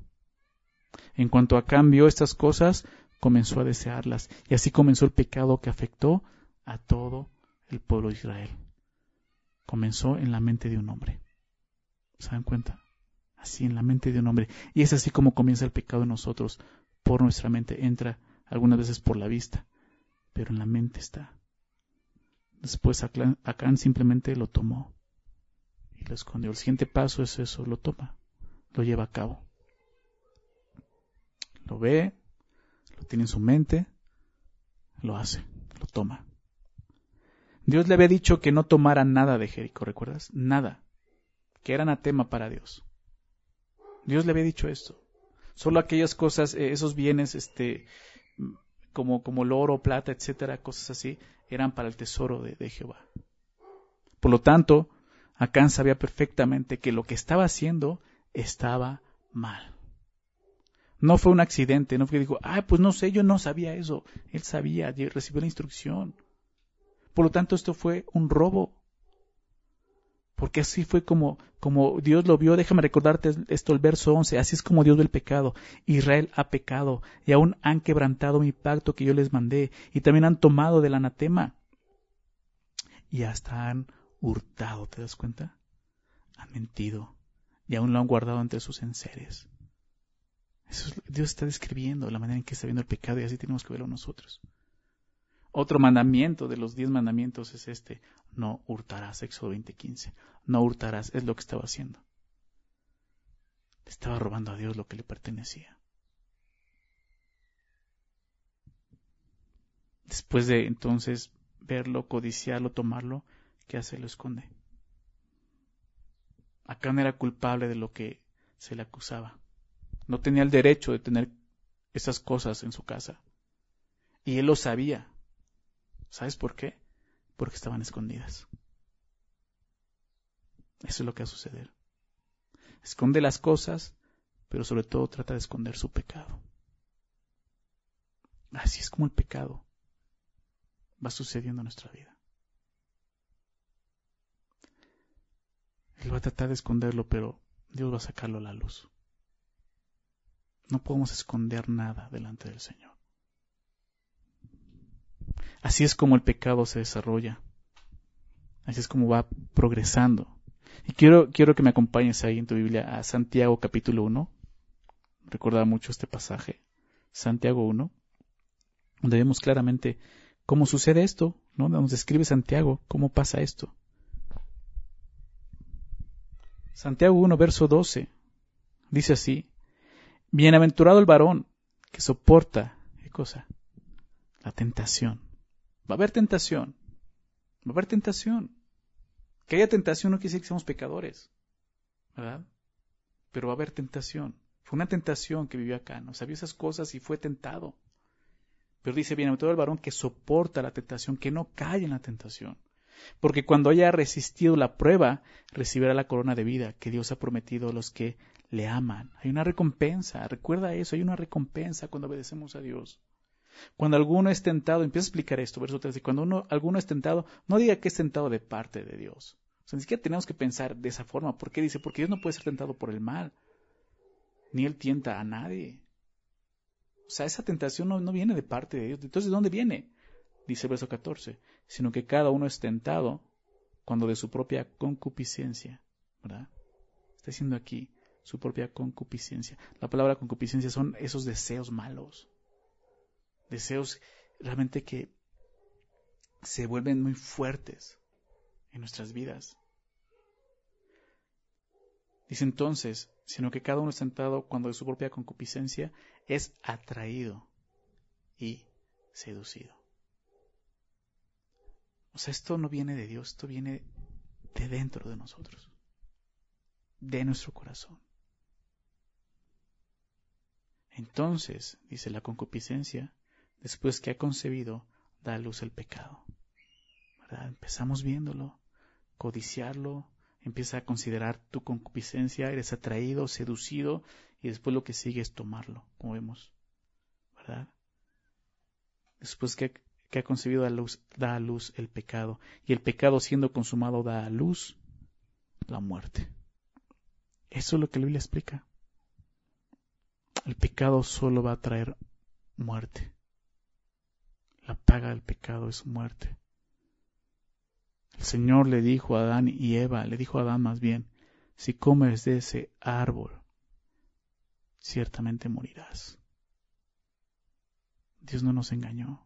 En cuanto Acán vio estas cosas, comenzó a desearlas. Y así comenzó el pecado que afectó a todo el pueblo de Israel. Comenzó en la mente de un hombre. ¿Se dan cuenta? Así en la mente de un hombre. Y es así como comienza el pecado en nosotros. Por nuestra mente entra algunas veces por la vista, pero en la mente está. Después Acán simplemente lo tomó y lo escondió. El siguiente paso es eso, lo toma, lo lleva a cabo. Lo ve, lo tiene en su mente, lo hace, lo toma. Dios le había dicho que no tomara nada de Jericó, ¿recuerdas? Nada. Que era anatema para Dios. Dios le había dicho esto. Solo aquellas cosas, eh, esos bienes, este, como, como el oro, plata, etcétera, cosas así, eran para el tesoro de, Jehová. Por lo tanto, Acán sabía perfectamente que lo que estaba haciendo estaba mal. No fue un accidente, no fue que dijo, ah, pues no sé, yo no sabía eso. Él sabía, recibió la instrucción. Por lo tanto, esto fue un robo porque así fue como, como Dios lo vio. Déjame recordarte esto, el verso 11. Así es como Dios ve el pecado. Israel ha pecado y aún han quebrantado mi pacto que yo les mandé y también han tomado del anatema y hasta han hurtado. ¿Te das cuenta? Han mentido y aún lo han guardado entre sus enseres. Eso Dios está describiendo la manera en que está viendo el pecado y así tenemos que verlo nosotros. Otro mandamiento de los diez mandamientos es este, no hurtarás, Éxodo 20:15. No hurtarás, es lo que estaba haciendo. estaba robando a Dios lo que le pertenecía. Después de entonces verlo, codiciarlo, tomarlo, ¿qué hace? Lo esconde. Acán era culpable de lo que se le acusaba. No tenía el derecho de tener esas cosas en su casa. Y él lo sabía. ¿Sabes por qué? Porque estaban escondidas. Eso es lo que va a suceder. Esconde las cosas, pero sobre todo trata de esconder su pecado. Así es como el pecado va sucediendo en nuestra vida. Él va a tratar de esconderlo, pero Dios va a sacarlo a la luz. No podemos esconder nada delante del Señor. Así es como el pecado se desarrolla. Así es como va progresando. Y quiero, quiero que me acompañes ahí en tu Biblia a Santiago capítulo 1. Recordaba mucho este pasaje. Santiago 1. Donde vemos claramente cómo sucede esto, ¿no? Nos describe Santiago cómo pasa esto. Santiago 1, verso 12, dice así, Bienaventurado el varón que soporta, ¿qué cosa? La tentación. Va a haber tentación. Va a haber tentación. Que haya tentación no quiere decir que seamos pecadores, ¿verdad? Pero va a haber tentación. Fue una tentación que vivió acá, no sabía esas cosas y fue tentado. Pero dice, bienaventurado el varón que soporta la tentación, que no cae en la tentación porque cuando haya resistido la prueba, recibirá la corona de vida que Dios ha prometido a los que le aman. Hay una recompensa, recuerda eso, hay una recompensa cuando obedecemos a Dios. Cuando alguno es tentado, empieza a explicar esto, verso 13, cuando uno, alguno es tentado, no diga que es tentado de parte de Dios. O sea, ni siquiera tenemos que pensar de esa forma. ¿Por qué dice? Porque Dios no puede ser tentado por el mal. Ni Él tienta a nadie. O sea, esa tentación no, no viene de parte de Dios. Entonces, ¿de dónde viene? dice el verso 14, sino que cada uno es tentado cuando de su propia concupiscencia, ¿verdad? Está diciendo aquí su propia concupiscencia. La palabra concupiscencia son esos deseos malos, deseos realmente que se vuelven muy fuertes en nuestras vidas. Dice entonces, sino que cada uno es tentado cuando de su propia concupiscencia es atraído y seducido. O sea, esto no viene de Dios, esto viene de dentro de nosotros, de nuestro corazón. Entonces, dice la concupiscencia, después que ha concebido, da a luz el pecado. ¿Verdad? Empezamos viéndolo, codiciarlo, empieza a considerar tu concupiscencia, eres atraído, seducido, y después lo que sigue es tomarlo, como vemos. ¿Verdad? Después que ha concebido luz, da a luz el pecado, y el pecado siendo consumado da a luz la muerte. Eso es lo que la Biblia explica. El pecado solo va a traer muerte. La paga del pecado es muerte. El Señor le dijo a Adán y Eva, le dijo a Adán más bien, si comes de ese árbol, ciertamente morirás. Dios no nos engañó.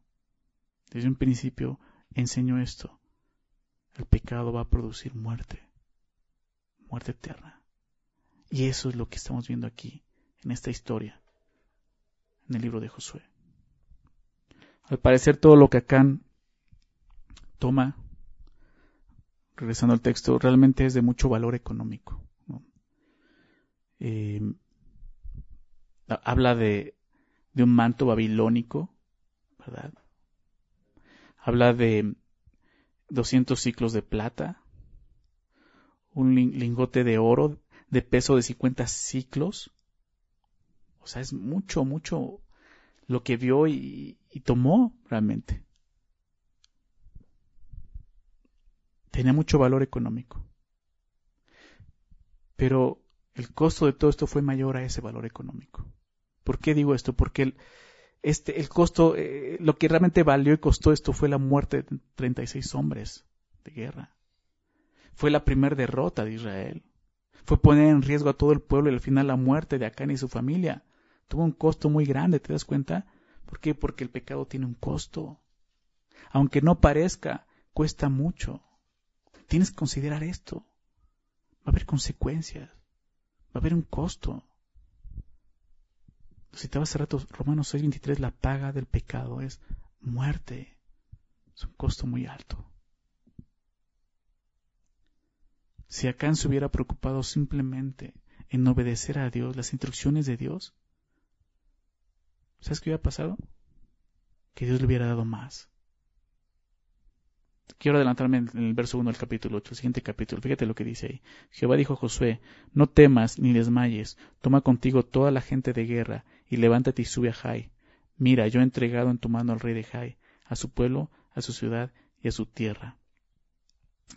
Desde un principio enseñó esto. El pecado va a producir muerte, muerte eterna. Y eso es lo que estamos viendo aquí, en esta historia, en el libro de Josué. Al parecer todo lo que Acán toma, regresando al texto, realmente es de mucho valor económico. Eh, habla de, de un manto babilónico, ¿verdad? Habla de 200 ciclos de plata, un lingote de oro de peso de 50 ciclos. O sea, es mucho, mucho lo que vio y, tomó realmente. Tenía mucho valor económico. Pero el costo de todo esto fue mayor a ese valor económico. ¿Por qué digo esto? Porque el, este, el costo, eh, lo que realmente valió y costó esto fue la muerte de 36 hombres de guerra. Fue la primera derrota de Israel. Fue poner en riesgo a todo el pueblo y al final la muerte de Acán y su familia. Tuvo un costo muy grande, ¿te das cuenta? ¿Por qué? Porque el pecado tiene un costo. Aunque no parezca, cuesta mucho. Tienes que considerar esto. Va a haber consecuencias. Va a haber un costo. Citaba hace rato Romanos 6:23, la paga del pecado es muerte. Es un costo muy alto. Si Acán se hubiera preocupado simplemente en obedecer a Dios, las instrucciones de Dios, ¿sabes qué hubiera pasado? Que Dios le hubiera dado más. Quiero adelantarme en el verso 1 del capítulo 8, el siguiente capítulo. Fíjate lo que dice ahí. Jehová dijo a Josué, no temas ni desmayes, toma contigo toda la gente de guerra y levántate y sube a Jai. Mira, yo he entregado en tu mano al rey de Jai, a su pueblo, a su ciudad y a su tierra.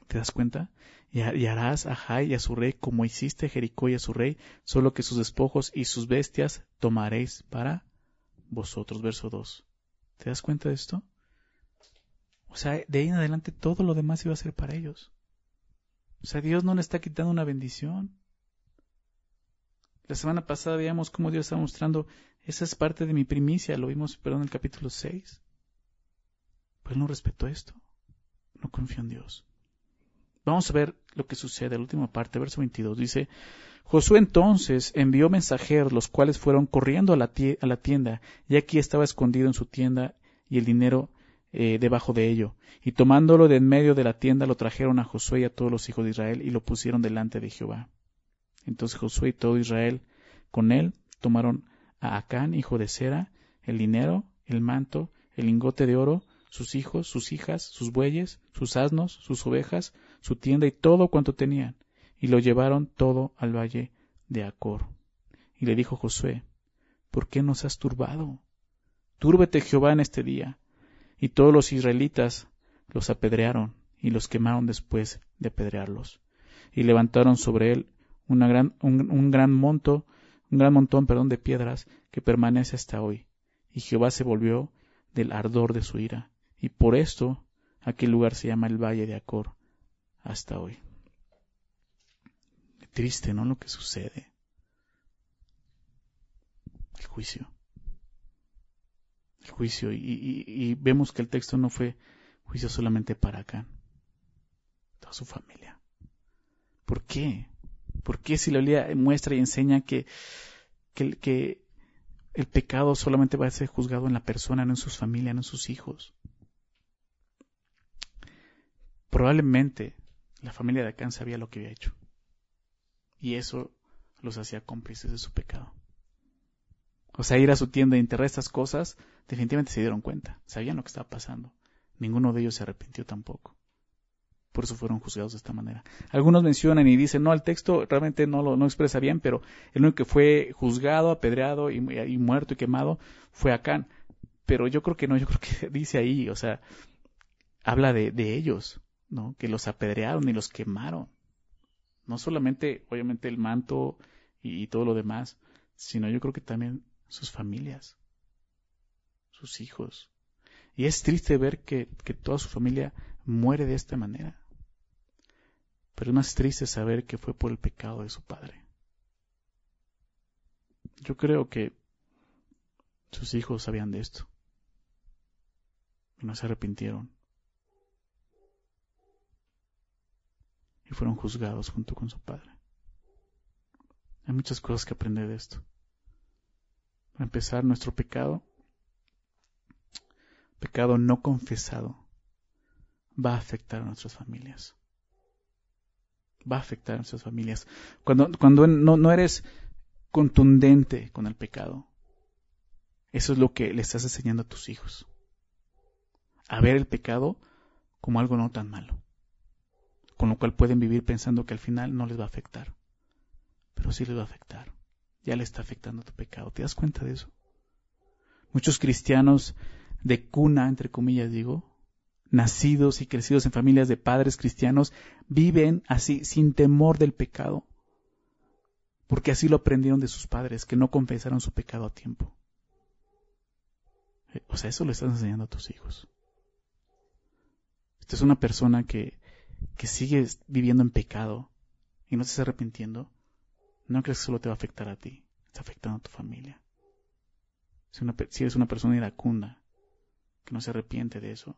¿Te das cuenta? Y, harás a Jai y a su rey como hiciste a Jericó y a su rey, solo que sus despojos y sus bestias tomaréis para vosotros. Verso 2. ¿Te das cuenta de esto? O sea, de ahí en adelante todo lo demás iba a ser para ellos. O sea, Dios no le está quitando una bendición. La semana pasada veíamos cómo Dios está mostrando, esa es parte de mi primicia, lo vimos, perdón, en el capítulo 6. Pero él no respetó esto. No confió en Dios. Vamos a ver lo que sucede, la última parte, verso 22. Dice, Josué entonces envió mensajeros, los cuales fueron corriendo a la, a la tienda, y aquí estaba escondido en su tienda, y el dinero eh, debajo de ello. Y tomándolo de en medio de la tienda, lo trajeron a Josué y a todos los hijos de Israel y lo pusieron delante de Jehová. Entonces Josué y todo Israel con él tomaron a Acán, hijo de Sera, el dinero, el manto, el lingote de oro, sus hijos, sus hijas, sus bueyes, sus asnos, sus ovejas, su tienda y todo cuanto tenían, y lo llevaron todo al valle de Acor. Y le dijo Josué, ¿por qué nos has turbado? Túrbete Jehová en este día, y todos los israelitas los apedrearon y los quemaron después de apedrearlos. Y levantaron sobre él gran, un, gran monto, un gran montón, perdón, de piedras que permanece hasta hoy. Y Jehová se volvió del ardor de su ira. Y por esto aquel lugar se llama el Valle de Acor hasta hoy. triste, ¿no? Lo que sucede. El juicio juicio y, vemos que el texto no fue juicio solamente para acá, toda su familia. ¿Por qué? ¿Por qué si la Biblia muestra y enseña que, que, que el pecado solamente va a ser juzgado en la persona, no en sus familias, no en sus hijos? Probablemente la familia de Acán sabía lo que había hecho. Y eso los hacía cómplices de su pecado. O sea, ir a su tienda y enterrar estas cosas, definitivamente se dieron cuenta, sabían lo que estaba pasando. Ninguno de ellos se arrepintió tampoco. Por eso fueron juzgados de esta manera. Algunos mencionan y dicen, no, el texto realmente no lo no expresa bien, pero el único que fue juzgado, apedreado y, muerto y quemado fue Acán. Pero yo creo que no, yo creo que (laughs) dice ahí, o sea, habla de, de ellos, ¿no? Que los apedrearon y los quemaron. No solamente, obviamente, el manto y todo lo demás, sino yo creo que también sus familias, sus hijos. Y es triste ver que, toda su familia muere de esta manera. Pero es más triste saber que fue por el pecado de su padre. Yo creo que sus hijos sabían de esto. Y no se arrepintieron. Y fueron juzgados junto con su padre. Hay muchas cosas que aprender de esto. Para empezar, nuestro pecado, pecado no confesado, va a afectar a nuestras familias. Va a afectar a nuestras familias. Cuando, cuando no, no eres contundente con el pecado, eso es lo que le estás enseñando a tus hijos. A ver el pecado como algo no tan malo. Con lo cual pueden vivir pensando que al final no les va a afectar. Pero sí les va a afectar ya le está afectando tu pecado. ¿Te das cuenta de eso? Muchos cristianos de cuna, entre comillas digo, nacidos y crecidos en familias de padres cristianos, viven así sin temor del pecado, porque así lo aprendieron de sus padres, que no confesaron su pecado a tiempo. Eh, o sea, eso lo estás enseñando a tus hijos. Esta es una persona que, que sigue viviendo en pecado y no se está arrepintiendo. No crees que solo te va a afectar a ti, está afectando a tu familia. Si, eres una persona iracunda, que no se arrepiente de eso,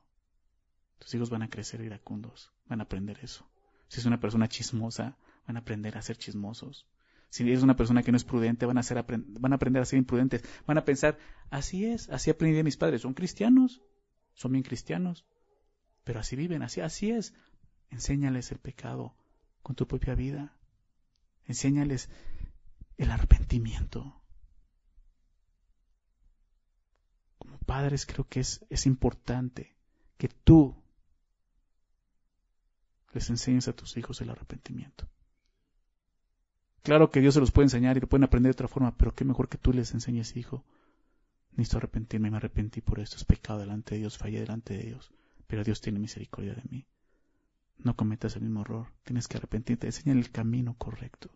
tus hijos van a crecer iracundos, van a aprender eso. Si es una persona chismosa, van a aprender a ser chismosos. Si eres una persona que no es prudente, van a, van a aprender a ser imprudentes. Van a pensar, así es, así aprendí de mis padres. Son cristianos, son bien cristianos, pero así viven, así, así es. Enséñales el pecado con tu propia vida. Enséñales el arrepentimiento. Como padres creo que es, importante que tú les enseñes a tus hijos el arrepentimiento. Claro que Dios se los puede enseñar y lo pueden aprender de otra forma, pero qué mejor que tú les enseñes, hijo. Necesito arrepentirme, me arrepentí por esto, es pecado delante de Dios, fallé delante de Dios, pero Dios tiene misericordia de mí. No cometas el mismo error, tienes que arrepentirte, enseñar el camino correcto.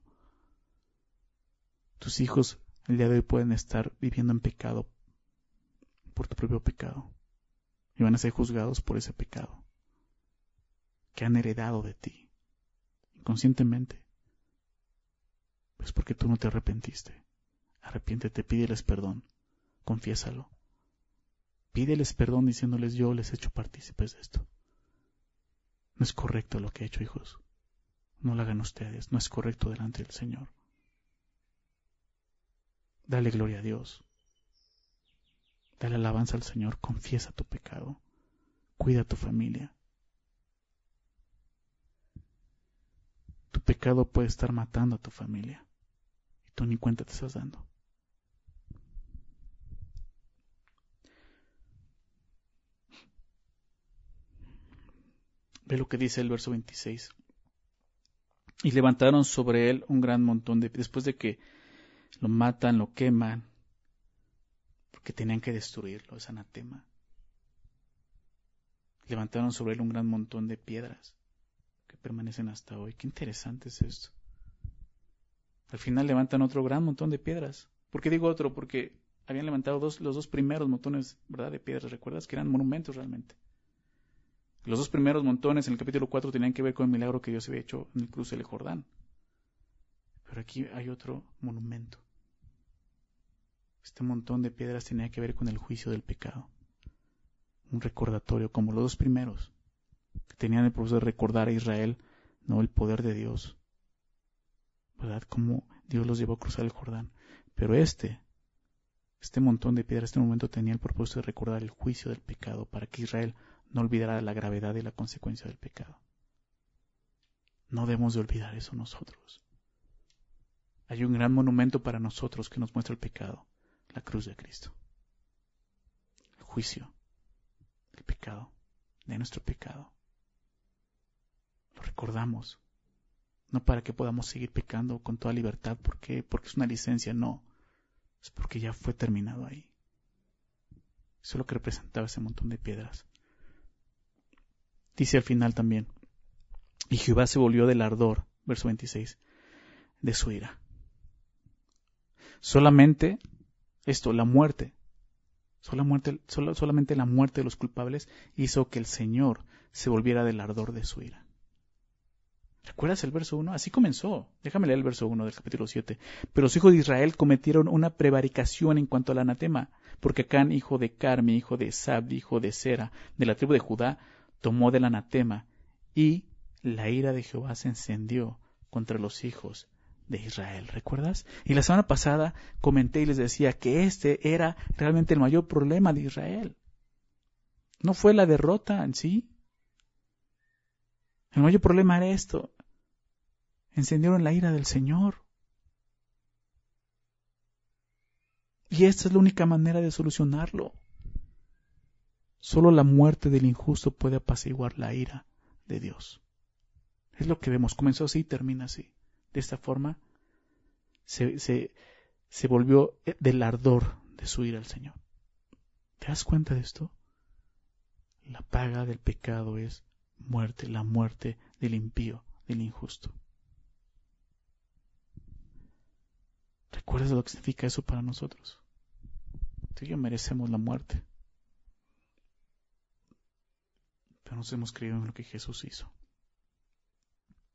Tus hijos el día de hoy pueden estar viviendo en pecado por tu propio pecado y van a ser juzgados por ese pecado que han heredado de ti inconscientemente. Pues porque tú no te arrepentiste. Arrepiéntete, pídeles perdón, confiésalo. Pídeles perdón diciéndoles yo les he hecho partícipes de esto. No es correcto lo que he hecho, hijos. No lo hagan ustedes, no es correcto delante del Señor. Dale gloria a Dios. Dale alabanza al Señor, confiesa tu pecado, cuida a tu familia. Tu pecado puede estar matando a tu familia y tú ni cuenta te estás dando. Ve lo que dice el verso 26. Y levantaron sobre él un gran montón de... Después de que lo matan, lo queman, porque tenían que destruirlo, es anatema. Levantaron sobre él un gran montón de piedras que permanecen hasta hoy. Qué interesante es esto. Al final levantan otro gran montón de piedras. ¿Por qué digo otro? Porque habían levantado los dos primeros montones, ¿verdad? De piedras. ¿Recuerdas? Que eran monumentos realmente. Los dos primeros montones en el capítulo 4 tenían que ver con el milagro que Dios había hecho en el cruce del Jordán. Pero aquí hay otro monumento. Este montón de piedras tenía que ver con el juicio del pecado. Un recordatorio, como los dos primeros, que tenían el propósito de recordar a Israel, no el poder de Dios. ¿Verdad? Como Dios los llevó a cruzar el Jordán. Pero este, este montón de piedras, este momento tenía el propósito de recordar el juicio del pecado para que Israel no olvidara la gravedad y la consecuencia del pecado. No debemos de olvidar eso nosotros. Hay un gran monumento para nosotros que nos muestra el pecado la cruz de Cristo. El juicio del pecado, de nuestro pecado. Lo recordamos. No para que podamos seguir pecando con toda libertad, porque es una licencia, no. Es porque ya fue terminado ahí. Eso es lo que representaba ese montón de piedras. Dice al final también, y Jehová se volvió del ardor, verso 26, de su ira. Solamente esto, la muerte, solamente la muerte de los culpables hizo que el Señor se volviera del ardor de su ira. ¿Recuerdas el verso 1? Así comenzó. Déjame leer el verso 1 del capítulo 7. Pero los hijos de Israel cometieron una prevaricación en cuanto al anatema, porque Can, hijo de Carmi, hijo de Sab, hijo de Sera, de la tribu de Judá, tomó del anatema, y la ira de Jehová se encendió contra los hijos de Israel, ¿recuerdas? Y la semana pasada comenté y les decía que este era realmente el mayor problema de Israel. No fue la derrota en sí. El mayor problema era esto. Encendieron la ira del Señor. Y esta es la única manera de solucionarlo. Solo la muerte del injusto puede apaciguar la ira de Dios. Es lo que vemos. Comenzó así y termina así de esta forma, se, se, volvió del ardor de su ira al Señor. ¿Te das cuenta de esto? La paga del pecado es muerte, la muerte del impío, del injusto. ¿Recuerdas lo que significa eso para nosotros? Tú y yo merecemos la muerte. Pero nos hemos creído en lo que Jesús hizo.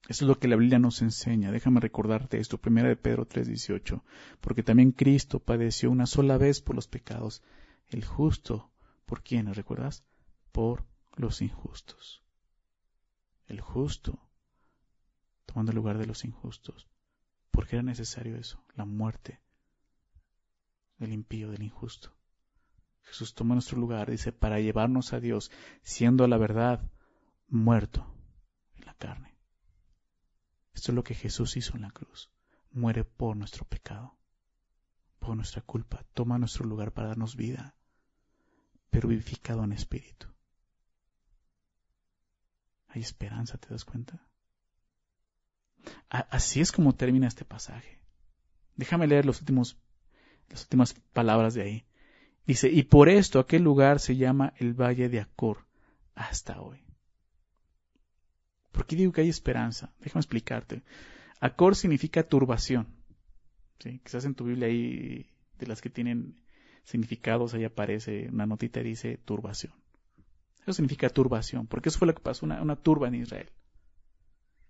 Eso es lo que la Biblia nos enseña. Déjame recordarte esto, primera de Pedro 3:18, porque también Cristo padeció una sola vez por los pecados, el justo, ¿por quiénes? ¿Recuerdas? Por los injustos. El justo, tomando el lugar de los injustos. ¿Por qué era necesario eso? La muerte del impío, del injusto. Jesús toma nuestro lugar, dice, para llevarnos a Dios, siendo la verdad muerto en la carne Esto es lo que Jesús hizo en la cruz. Muere por nuestro pecado, por nuestra culpa. Toma nuestro lugar para darnos vida, pero vivificado en espíritu. Hay esperanza, ¿te das cuenta? Así es como termina este pasaje. Déjame leer los últimos, las últimas palabras de ahí. Dice, y por esto aquel lugar se llama el Valle de Acor hasta hoy. ¿Por qué digo que hay esperanza? Déjame explicarte. Acor significa turbación. ¿Sí? Quizás en tu Biblia ahí, de las que tienen significados, ahí aparece una notita y dice turbación. Eso significa turbación, porque eso fue lo que pasó, una, una turba en Israel.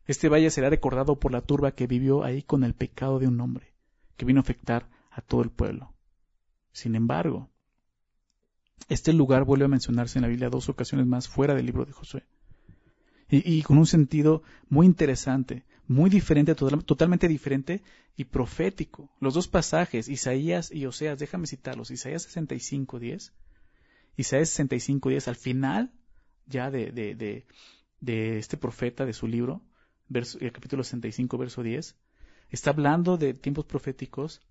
Este valle será recordado por la turba que vivió ahí con el pecado de un hombre, que vino a afectar a todo el pueblo. Sin embargo, este lugar vuelve a mencionarse en la Biblia dos ocasiones más fuera del libro de Josué y, con un sentido muy interesante, muy diferente, totalmente diferente y profético. Los dos pasajes, Isaías y Oseas, déjame citarlos, Isaías 65, 10, Isaías 65, 10, al final ya de, de, de, este profeta, de su libro, el capítulo 65, verso 10, está hablando de tiempos proféticos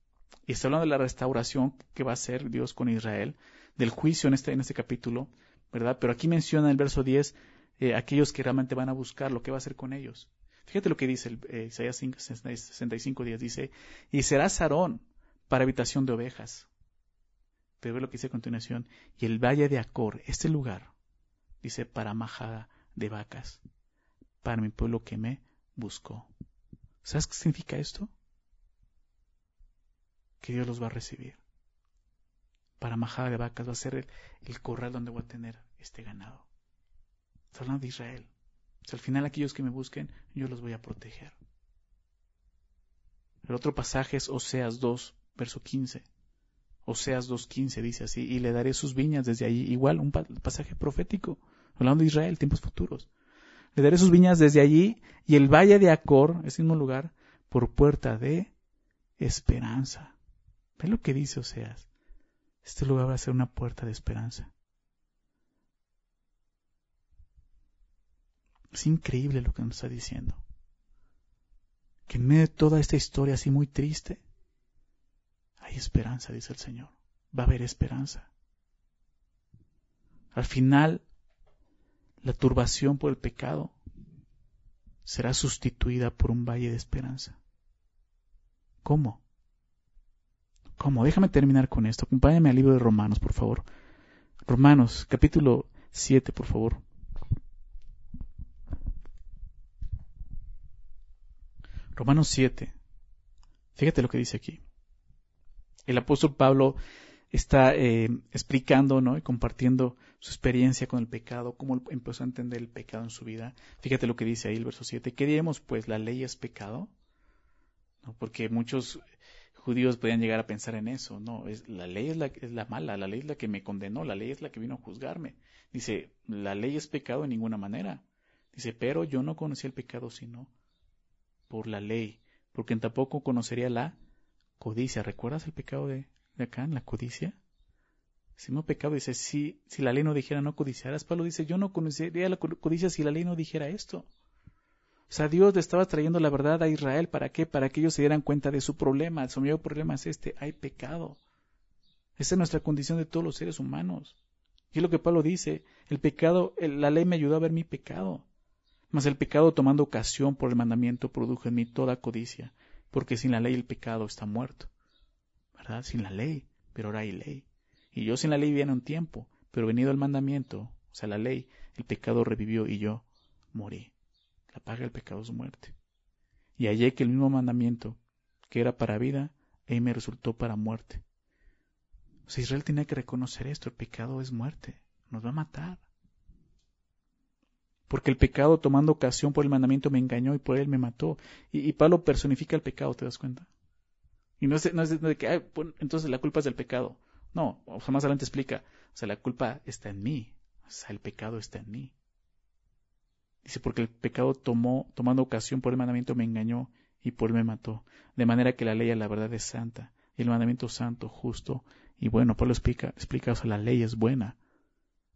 y está hablando de la restauración que va a hacer Dios con Israel, del juicio en este, en este capítulo, ¿verdad? Pero aquí menciona en el verso 10 eh, aquellos que realmente van a buscar lo que va a hacer con ellos. Fíjate lo que dice el, eh, Isaías 65 días. Dice, y será Sarón para habitación de ovejas. Pero ve lo que dice a continuación. Y el valle de Acor, este lugar, dice, para majada de vacas, para mi pueblo que me buscó. ¿Sabes qué significa esto? Que Dios los va a recibir. Para majada de vacas va a ser el, el corral donde voy a tener este ganado. Está hablando de Israel. al final aquellos que me busquen, yo los voy a proteger. El otro pasaje es Oseas 2, verso 15. Oseas 2.15 dice así, y le daré sus viñas desde allí. Igual, un pasaje profético, hablando de Israel, tiempos futuros. Le daré sus viñas desde allí y el valle de Acor, ese mismo lugar, por puerta de esperanza. ¿Ven lo que dice Oseas? Este lugar va a ser una puerta de esperanza. Es increíble lo que nos está diciendo. Que en medio de toda esta historia así muy triste, hay esperanza, dice el Señor. Va a haber esperanza. Al final, la turbación por el pecado será sustituida por un valle de esperanza. ¿Cómo? ¿Cómo? Déjame terminar con esto. Acompáñame al libro de Romanos, por favor. Romanos, capítulo 7, por favor. Romanos 7. Fíjate lo que dice aquí. El apóstol Pablo está eh, explicando ¿no? y compartiendo su experiencia con el pecado, cómo empezó a entender el pecado en su vida. Fíjate lo que dice ahí el verso 7. ¿Qué diremos pues? ¿La ley es pecado? ¿No? Porque muchos judíos podían llegar a pensar en eso. No, es, la ley es la, es la mala, la ley es la que me condenó, la ley es la que vino a juzgarme. Dice, la ley es pecado en ninguna manera. Dice, pero yo no conocí el pecado sino por la ley, porque tampoco conocería la codicia. ¿Recuerdas el pecado de, de acá, la codicia? Si no pecado dice, si, si la ley no dijera no codiciarás, Pablo dice, yo no conocería la codicia si la ley no dijera esto. O sea, Dios le estaba trayendo la verdad a Israel. ¿Para qué? Para que ellos se dieran cuenta de su problema. Su mayor problema es este. Hay pecado. Esa es nuestra condición de todos los seres humanos. Y es lo que Pablo dice. El pecado, la ley me ayudó a ver mi pecado. Mas el pecado tomando ocasión por el mandamiento produjo en mí toda codicia, porque sin la ley el pecado está muerto. ¿Verdad? Sin la ley, pero ahora hay ley. Y yo sin la ley vivía un tiempo, pero venido el mandamiento, o sea, la ley, el pecado revivió y yo morí. La paga del pecado es muerte. Y hallé que el mismo mandamiento, que era para vida, ahí me resultó para muerte. O sea, Israel tenía que reconocer esto, el pecado es muerte, nos va a matar porque el pecado tomando ocasión por el mandamiento me engañó y por él me mató. Y, Pablo personifica el pecado, ¿te das cuenta? Y no es, no es de, que, entonces la culpa es del pecado. No, o sea, más adelante explica, o sea, la culpa está en mí, o sea, el pecado está en mí. Dice, porque el pecado tomó, tomando ocasión por el mandamiento me engañó y por él me mató. De manera que la ley a la verdad es santa, y el mandamiento santo, justo y bueno. Pablo explica, explica, o sea, la ley es buena,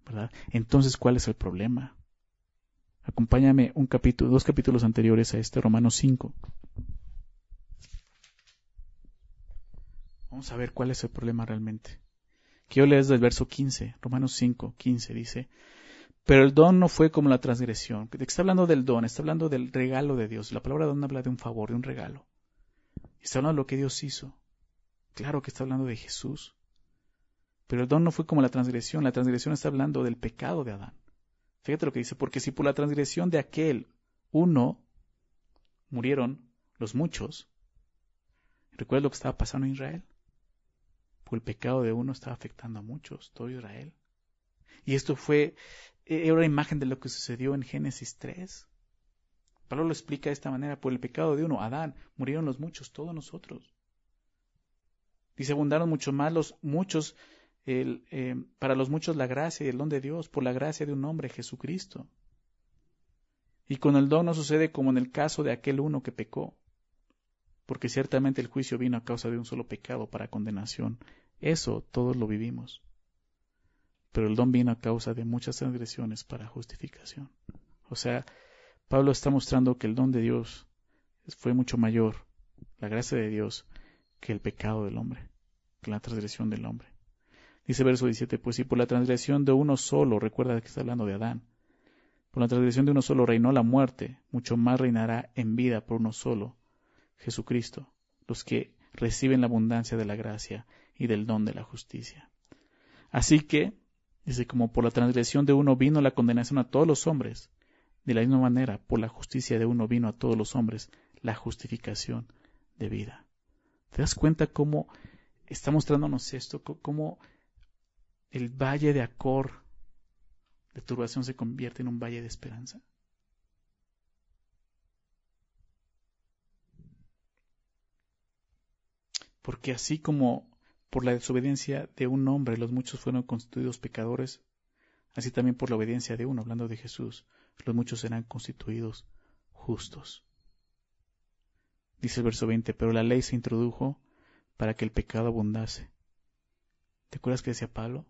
¿verdad? Entonces, ¿cuál es el problema? Acompáñame un capítulo, dos capítulos anteriores a este, Romanos 5. Vamos a ver cuál es el problema realmente. Quiero leer desde el verso 15, Romanos 5, 15, dice, pero el don no fue como la transgresión. Está hablando del don, está hablando del regalo de Dios. La palabra don habla de un favor, de un regalo. Está hablando de lo que Dios hizo. Claro que está hablando de Jesús. Pero el don no fue como la transgresión. La transgresión está hablando del pecado de Adán. Fíjate lo que dice, porque si por la transgresión de aquel uno murieron los muchos, ¿recuerda lo que estaba pasando en Israel? Porque el pecado de uno estaba afectando a muchos, todo Israel. Y esto fue era una imagen de lo que sucedió en Génesis 3. Pablo lo explica de esta manera, por el pecado de uno, Adán, murieron los muchos, todos nosotros. Dice, abundaron mucho más los muchos, eh, para los muchos la gracia y el don de Dios, por la gracia de un hombre, Jesucristo. Y con el don no sucede como en el caso de aquel uno que pecó, porque ciertamente el juicio vino a causa de un solo pecado para condenación. Eso todos lo vivimos pero el don vino a causa de muchas transgresiones para justificación. O sea, Pablo está mostrando que el don de Dios fue mucho mayor, la gracia de Dios, que el pecado del hombre, que la transgresión del hombre. Dice verso 17, pues si por la transgresión de uno solo, recuerda que está hablando de Adán, por la transgresión de uno solo reinó la muerte, mucho más reinará en vida por uno solo, Jesucristo, los que reciben la abundancia de la gracia y del don de la justicia. Así que, Dice, como por la transgresión de uno vino la condenación a todos los hombres, de la misma manera, por la justicia de uno vino a todos los hombres la justificación de vida. ¿Te das cuenta cómo está mostrándonos esto? Cómo el valle de Acor, de turbación, se convierte en un valle de esperanza. Porque así como por la desobediencia de un hombre los muchos fueron constituidos pecadores, así también por la obediencia de uno, hablando de Jesús, los muchos serán constituidos justos. Dice el verso 20, pero la ley se introdujo para que el pecado abundase. ¿Te acuerdas que decía Pablo?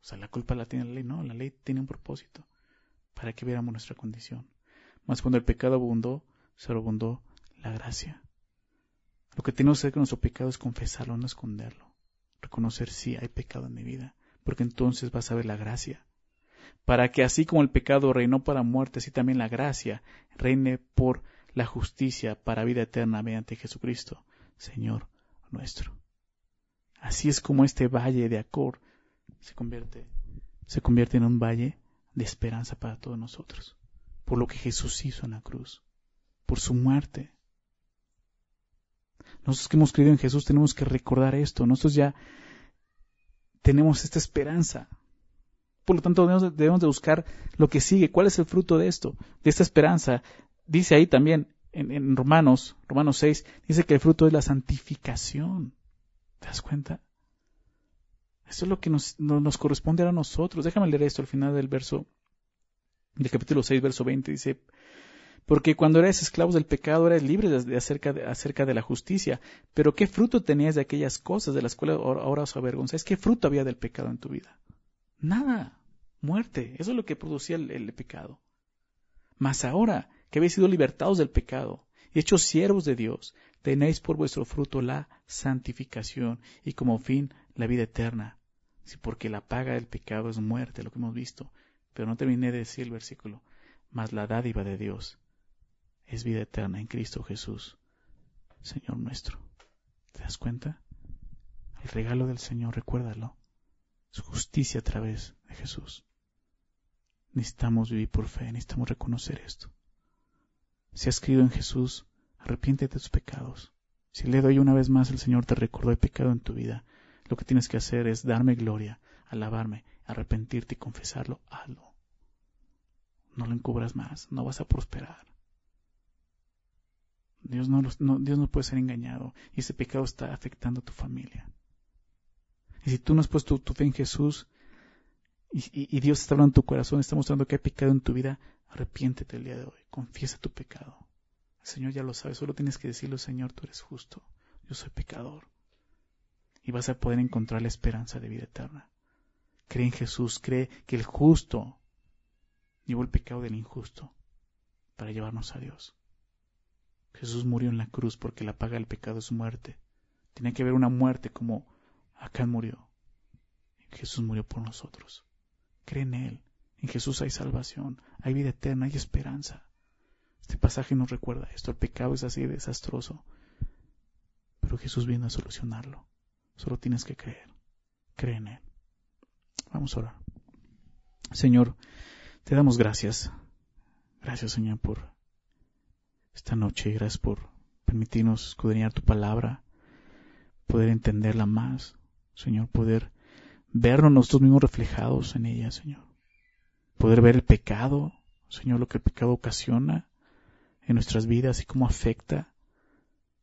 O sea, la culpa la tiene la ley. No, la ley tiene un propósito, para que viéramos nuestra condición. Mas cuando el pecado abundó, se abundó la gracia. Lo que tenemos que hacer con nuestro pecado es confesarlo, no esconderlo reconocer si hay pecado en mi vida, porque entonces vas a ver la gracia. Para que así como el pecado reinó para muerte, así también la gracia reine por la justicia para vida eterna mediante Jesucristo, Señor nuestro. Así es como este valle de Acor se convierte, se convierte en un valle de esperanza para todos nosotros, por lo que Jesús hizo en la cruz, por su muerte, nosotros que hemos creído en Jesús tenemos que recordar esto. Nosotros ya tenemos esta esperanza. Por lo tanto, debemos, de buscar lo que sigue. ¿Cuál es el fruto de esto? De esta esperanza. Dice ahí también en, Romanos, Romanos 6, dice que el fruto es la santificación. ¿Te das cuenta? Eso es lo que nos, nos corresponde a nosotros. Déjame leer esto al final del verso, del capítulo 6, verso 20. Dice, porque cuando eras esclavos del pecado eras libre de, acerca, de, la justicia. Pero ¿qué fruto tenías de aquellas cosas de las cuales ahora os avergonzáis? ¿Qué fruto había del pecado en tu vida? Nada. Muerte. Eso es lo que producía el, pecado. Mas ahora que habéis sido libertados del pecado y hechos siervos de Dios, tenéis por vuestro fruto la santificación y como fin la vida eterna. Sí, porque la paga del pecado es muerte, lo que hemos visto. Pero no terminé de decir el versículo. Mas la dádiva de Dios es vida eterna en Cristo Jesús, Señor nuestro. ¿Te das cuenta? El regalo del Señor, recuérdalo, es justicia a través de Jesús. Necesitamos vivir por fe, necesitamos reconocer esto. Si has creído en Jesús, arrepiéntete de tus pecados. Si le doy una vez más el Señor te recordó el pecado en tu vida, lo que tienes que hacer es darme gloria, alabarme, arrepentirte y confesarlo, hazlo. No lo encubras más, no vas a prosperar. Dios no, Dios no puede ser engañado y ese pecado está afectando a tu familia. Y si tú no has puesto tu, fe en Jesús y, Dios está hablando en tu corazón, está mostrando que hay pecado en tu vida, arrepiéntete el día de hoy, confiesa tu pecado. El Señor ya lo sabe, solo tienes que decirlo, Señor, tú eres justo, yo soy pecador. Y vas a poder encontrar la esperanza de vida eterna. Cree en Jesús, cree que el justo llevó el pecado del injusto para llevarnos a Dios. Jesús murió en la cruz porque la paga del pecado es su muerte. Tiene que haber una muerte como acá murió. Jesús murió por nosotros. Cree en Él. En Jesús hay salvación, hay vida eterna, hay esperanza. Este pasaje nos recuerda esto. El pecado es así desastroso. Pero Jesús viene a solucionarlo. Solo tienes que creer. Cree en Él. Vamos a orar. Señor, te damos gracias. Gracias, Señor, por esta noche. Gracias por permitirnos escudriñar tu palabra, poder entenderla más. Señor, poder vernos nosotros mismos reflejados en ella, Señor. Poder ver el pecado, Señor, lo que el pecado ocasiona en nuestras vidas y cómo afecta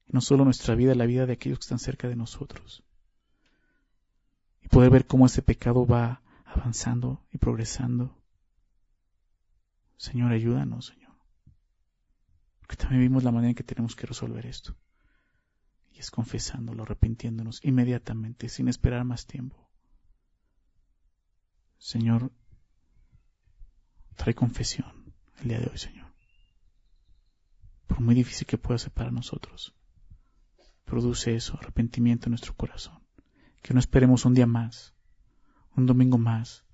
no solo nuestra vida, la vida de aquellos que están cerca de nosotros. Y poder ver cómo ese pecado va avanzando y progresando. Señor, ayúdanos, Señor. Porque también vimos la manera en que tenemos que resolver esto. Y es confesándolo, arrepintiéndonos inmediatamente, sin esperar más tiempo. Señor, trae confesión el día de hoy, Señor. Por muy difícil que pueda ser para nosotros, produce eso, arrepentimiento en nuestro corazón. Que no esperemos un día más, un domingo más,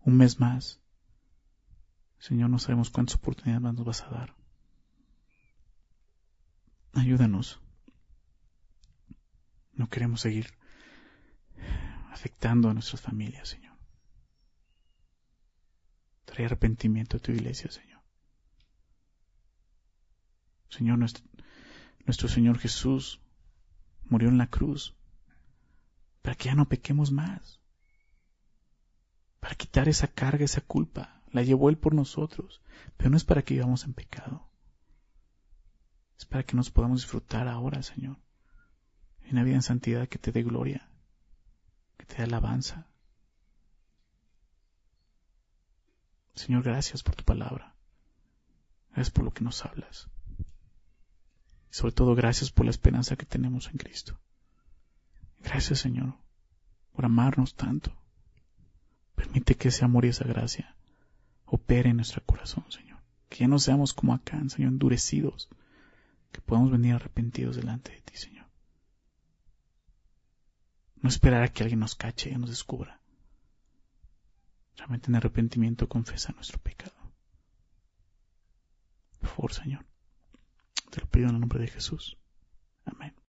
un mes más. Señor, no sabemos cuántas oportunidades más nos vas a dar. Ayúdanos. No queremos seguir afectando a nuestras familias, Señor. Trae arrepentimiento a tu iglesia, Señor. Señor, nuestro, Señor Jesús murió en la cruz para que ya no pequemos más, para quitar esa carga, esa culpa. La llevó Él por nosotros, pero no es para que vivamos en pecado. Es para que nos podamos disfrutar ahora, Señor, en una vida en santidad que te dé gloria, que te dé alabanza. Señor, gracias por tu palabra. Gracias por lo que nos hablas. Y sobre todo, gracias por la esperanza que tenemos en Cristo. Gracias, Señor, por amarnos tanto. Permite que ese amor y esa gracia opere en nuestro corazón, Señor. Que ya no seamos como acá, Señor, endurecidos. Que podamos venir arrepentidos delante de ti, Señor. No esperar a que alguien nos cache y nos descubra. Realmente en arrepentimiento confesa nuestro pecado. Por favor, Señor. Te lo pido en el nombre de Jesús. Amén.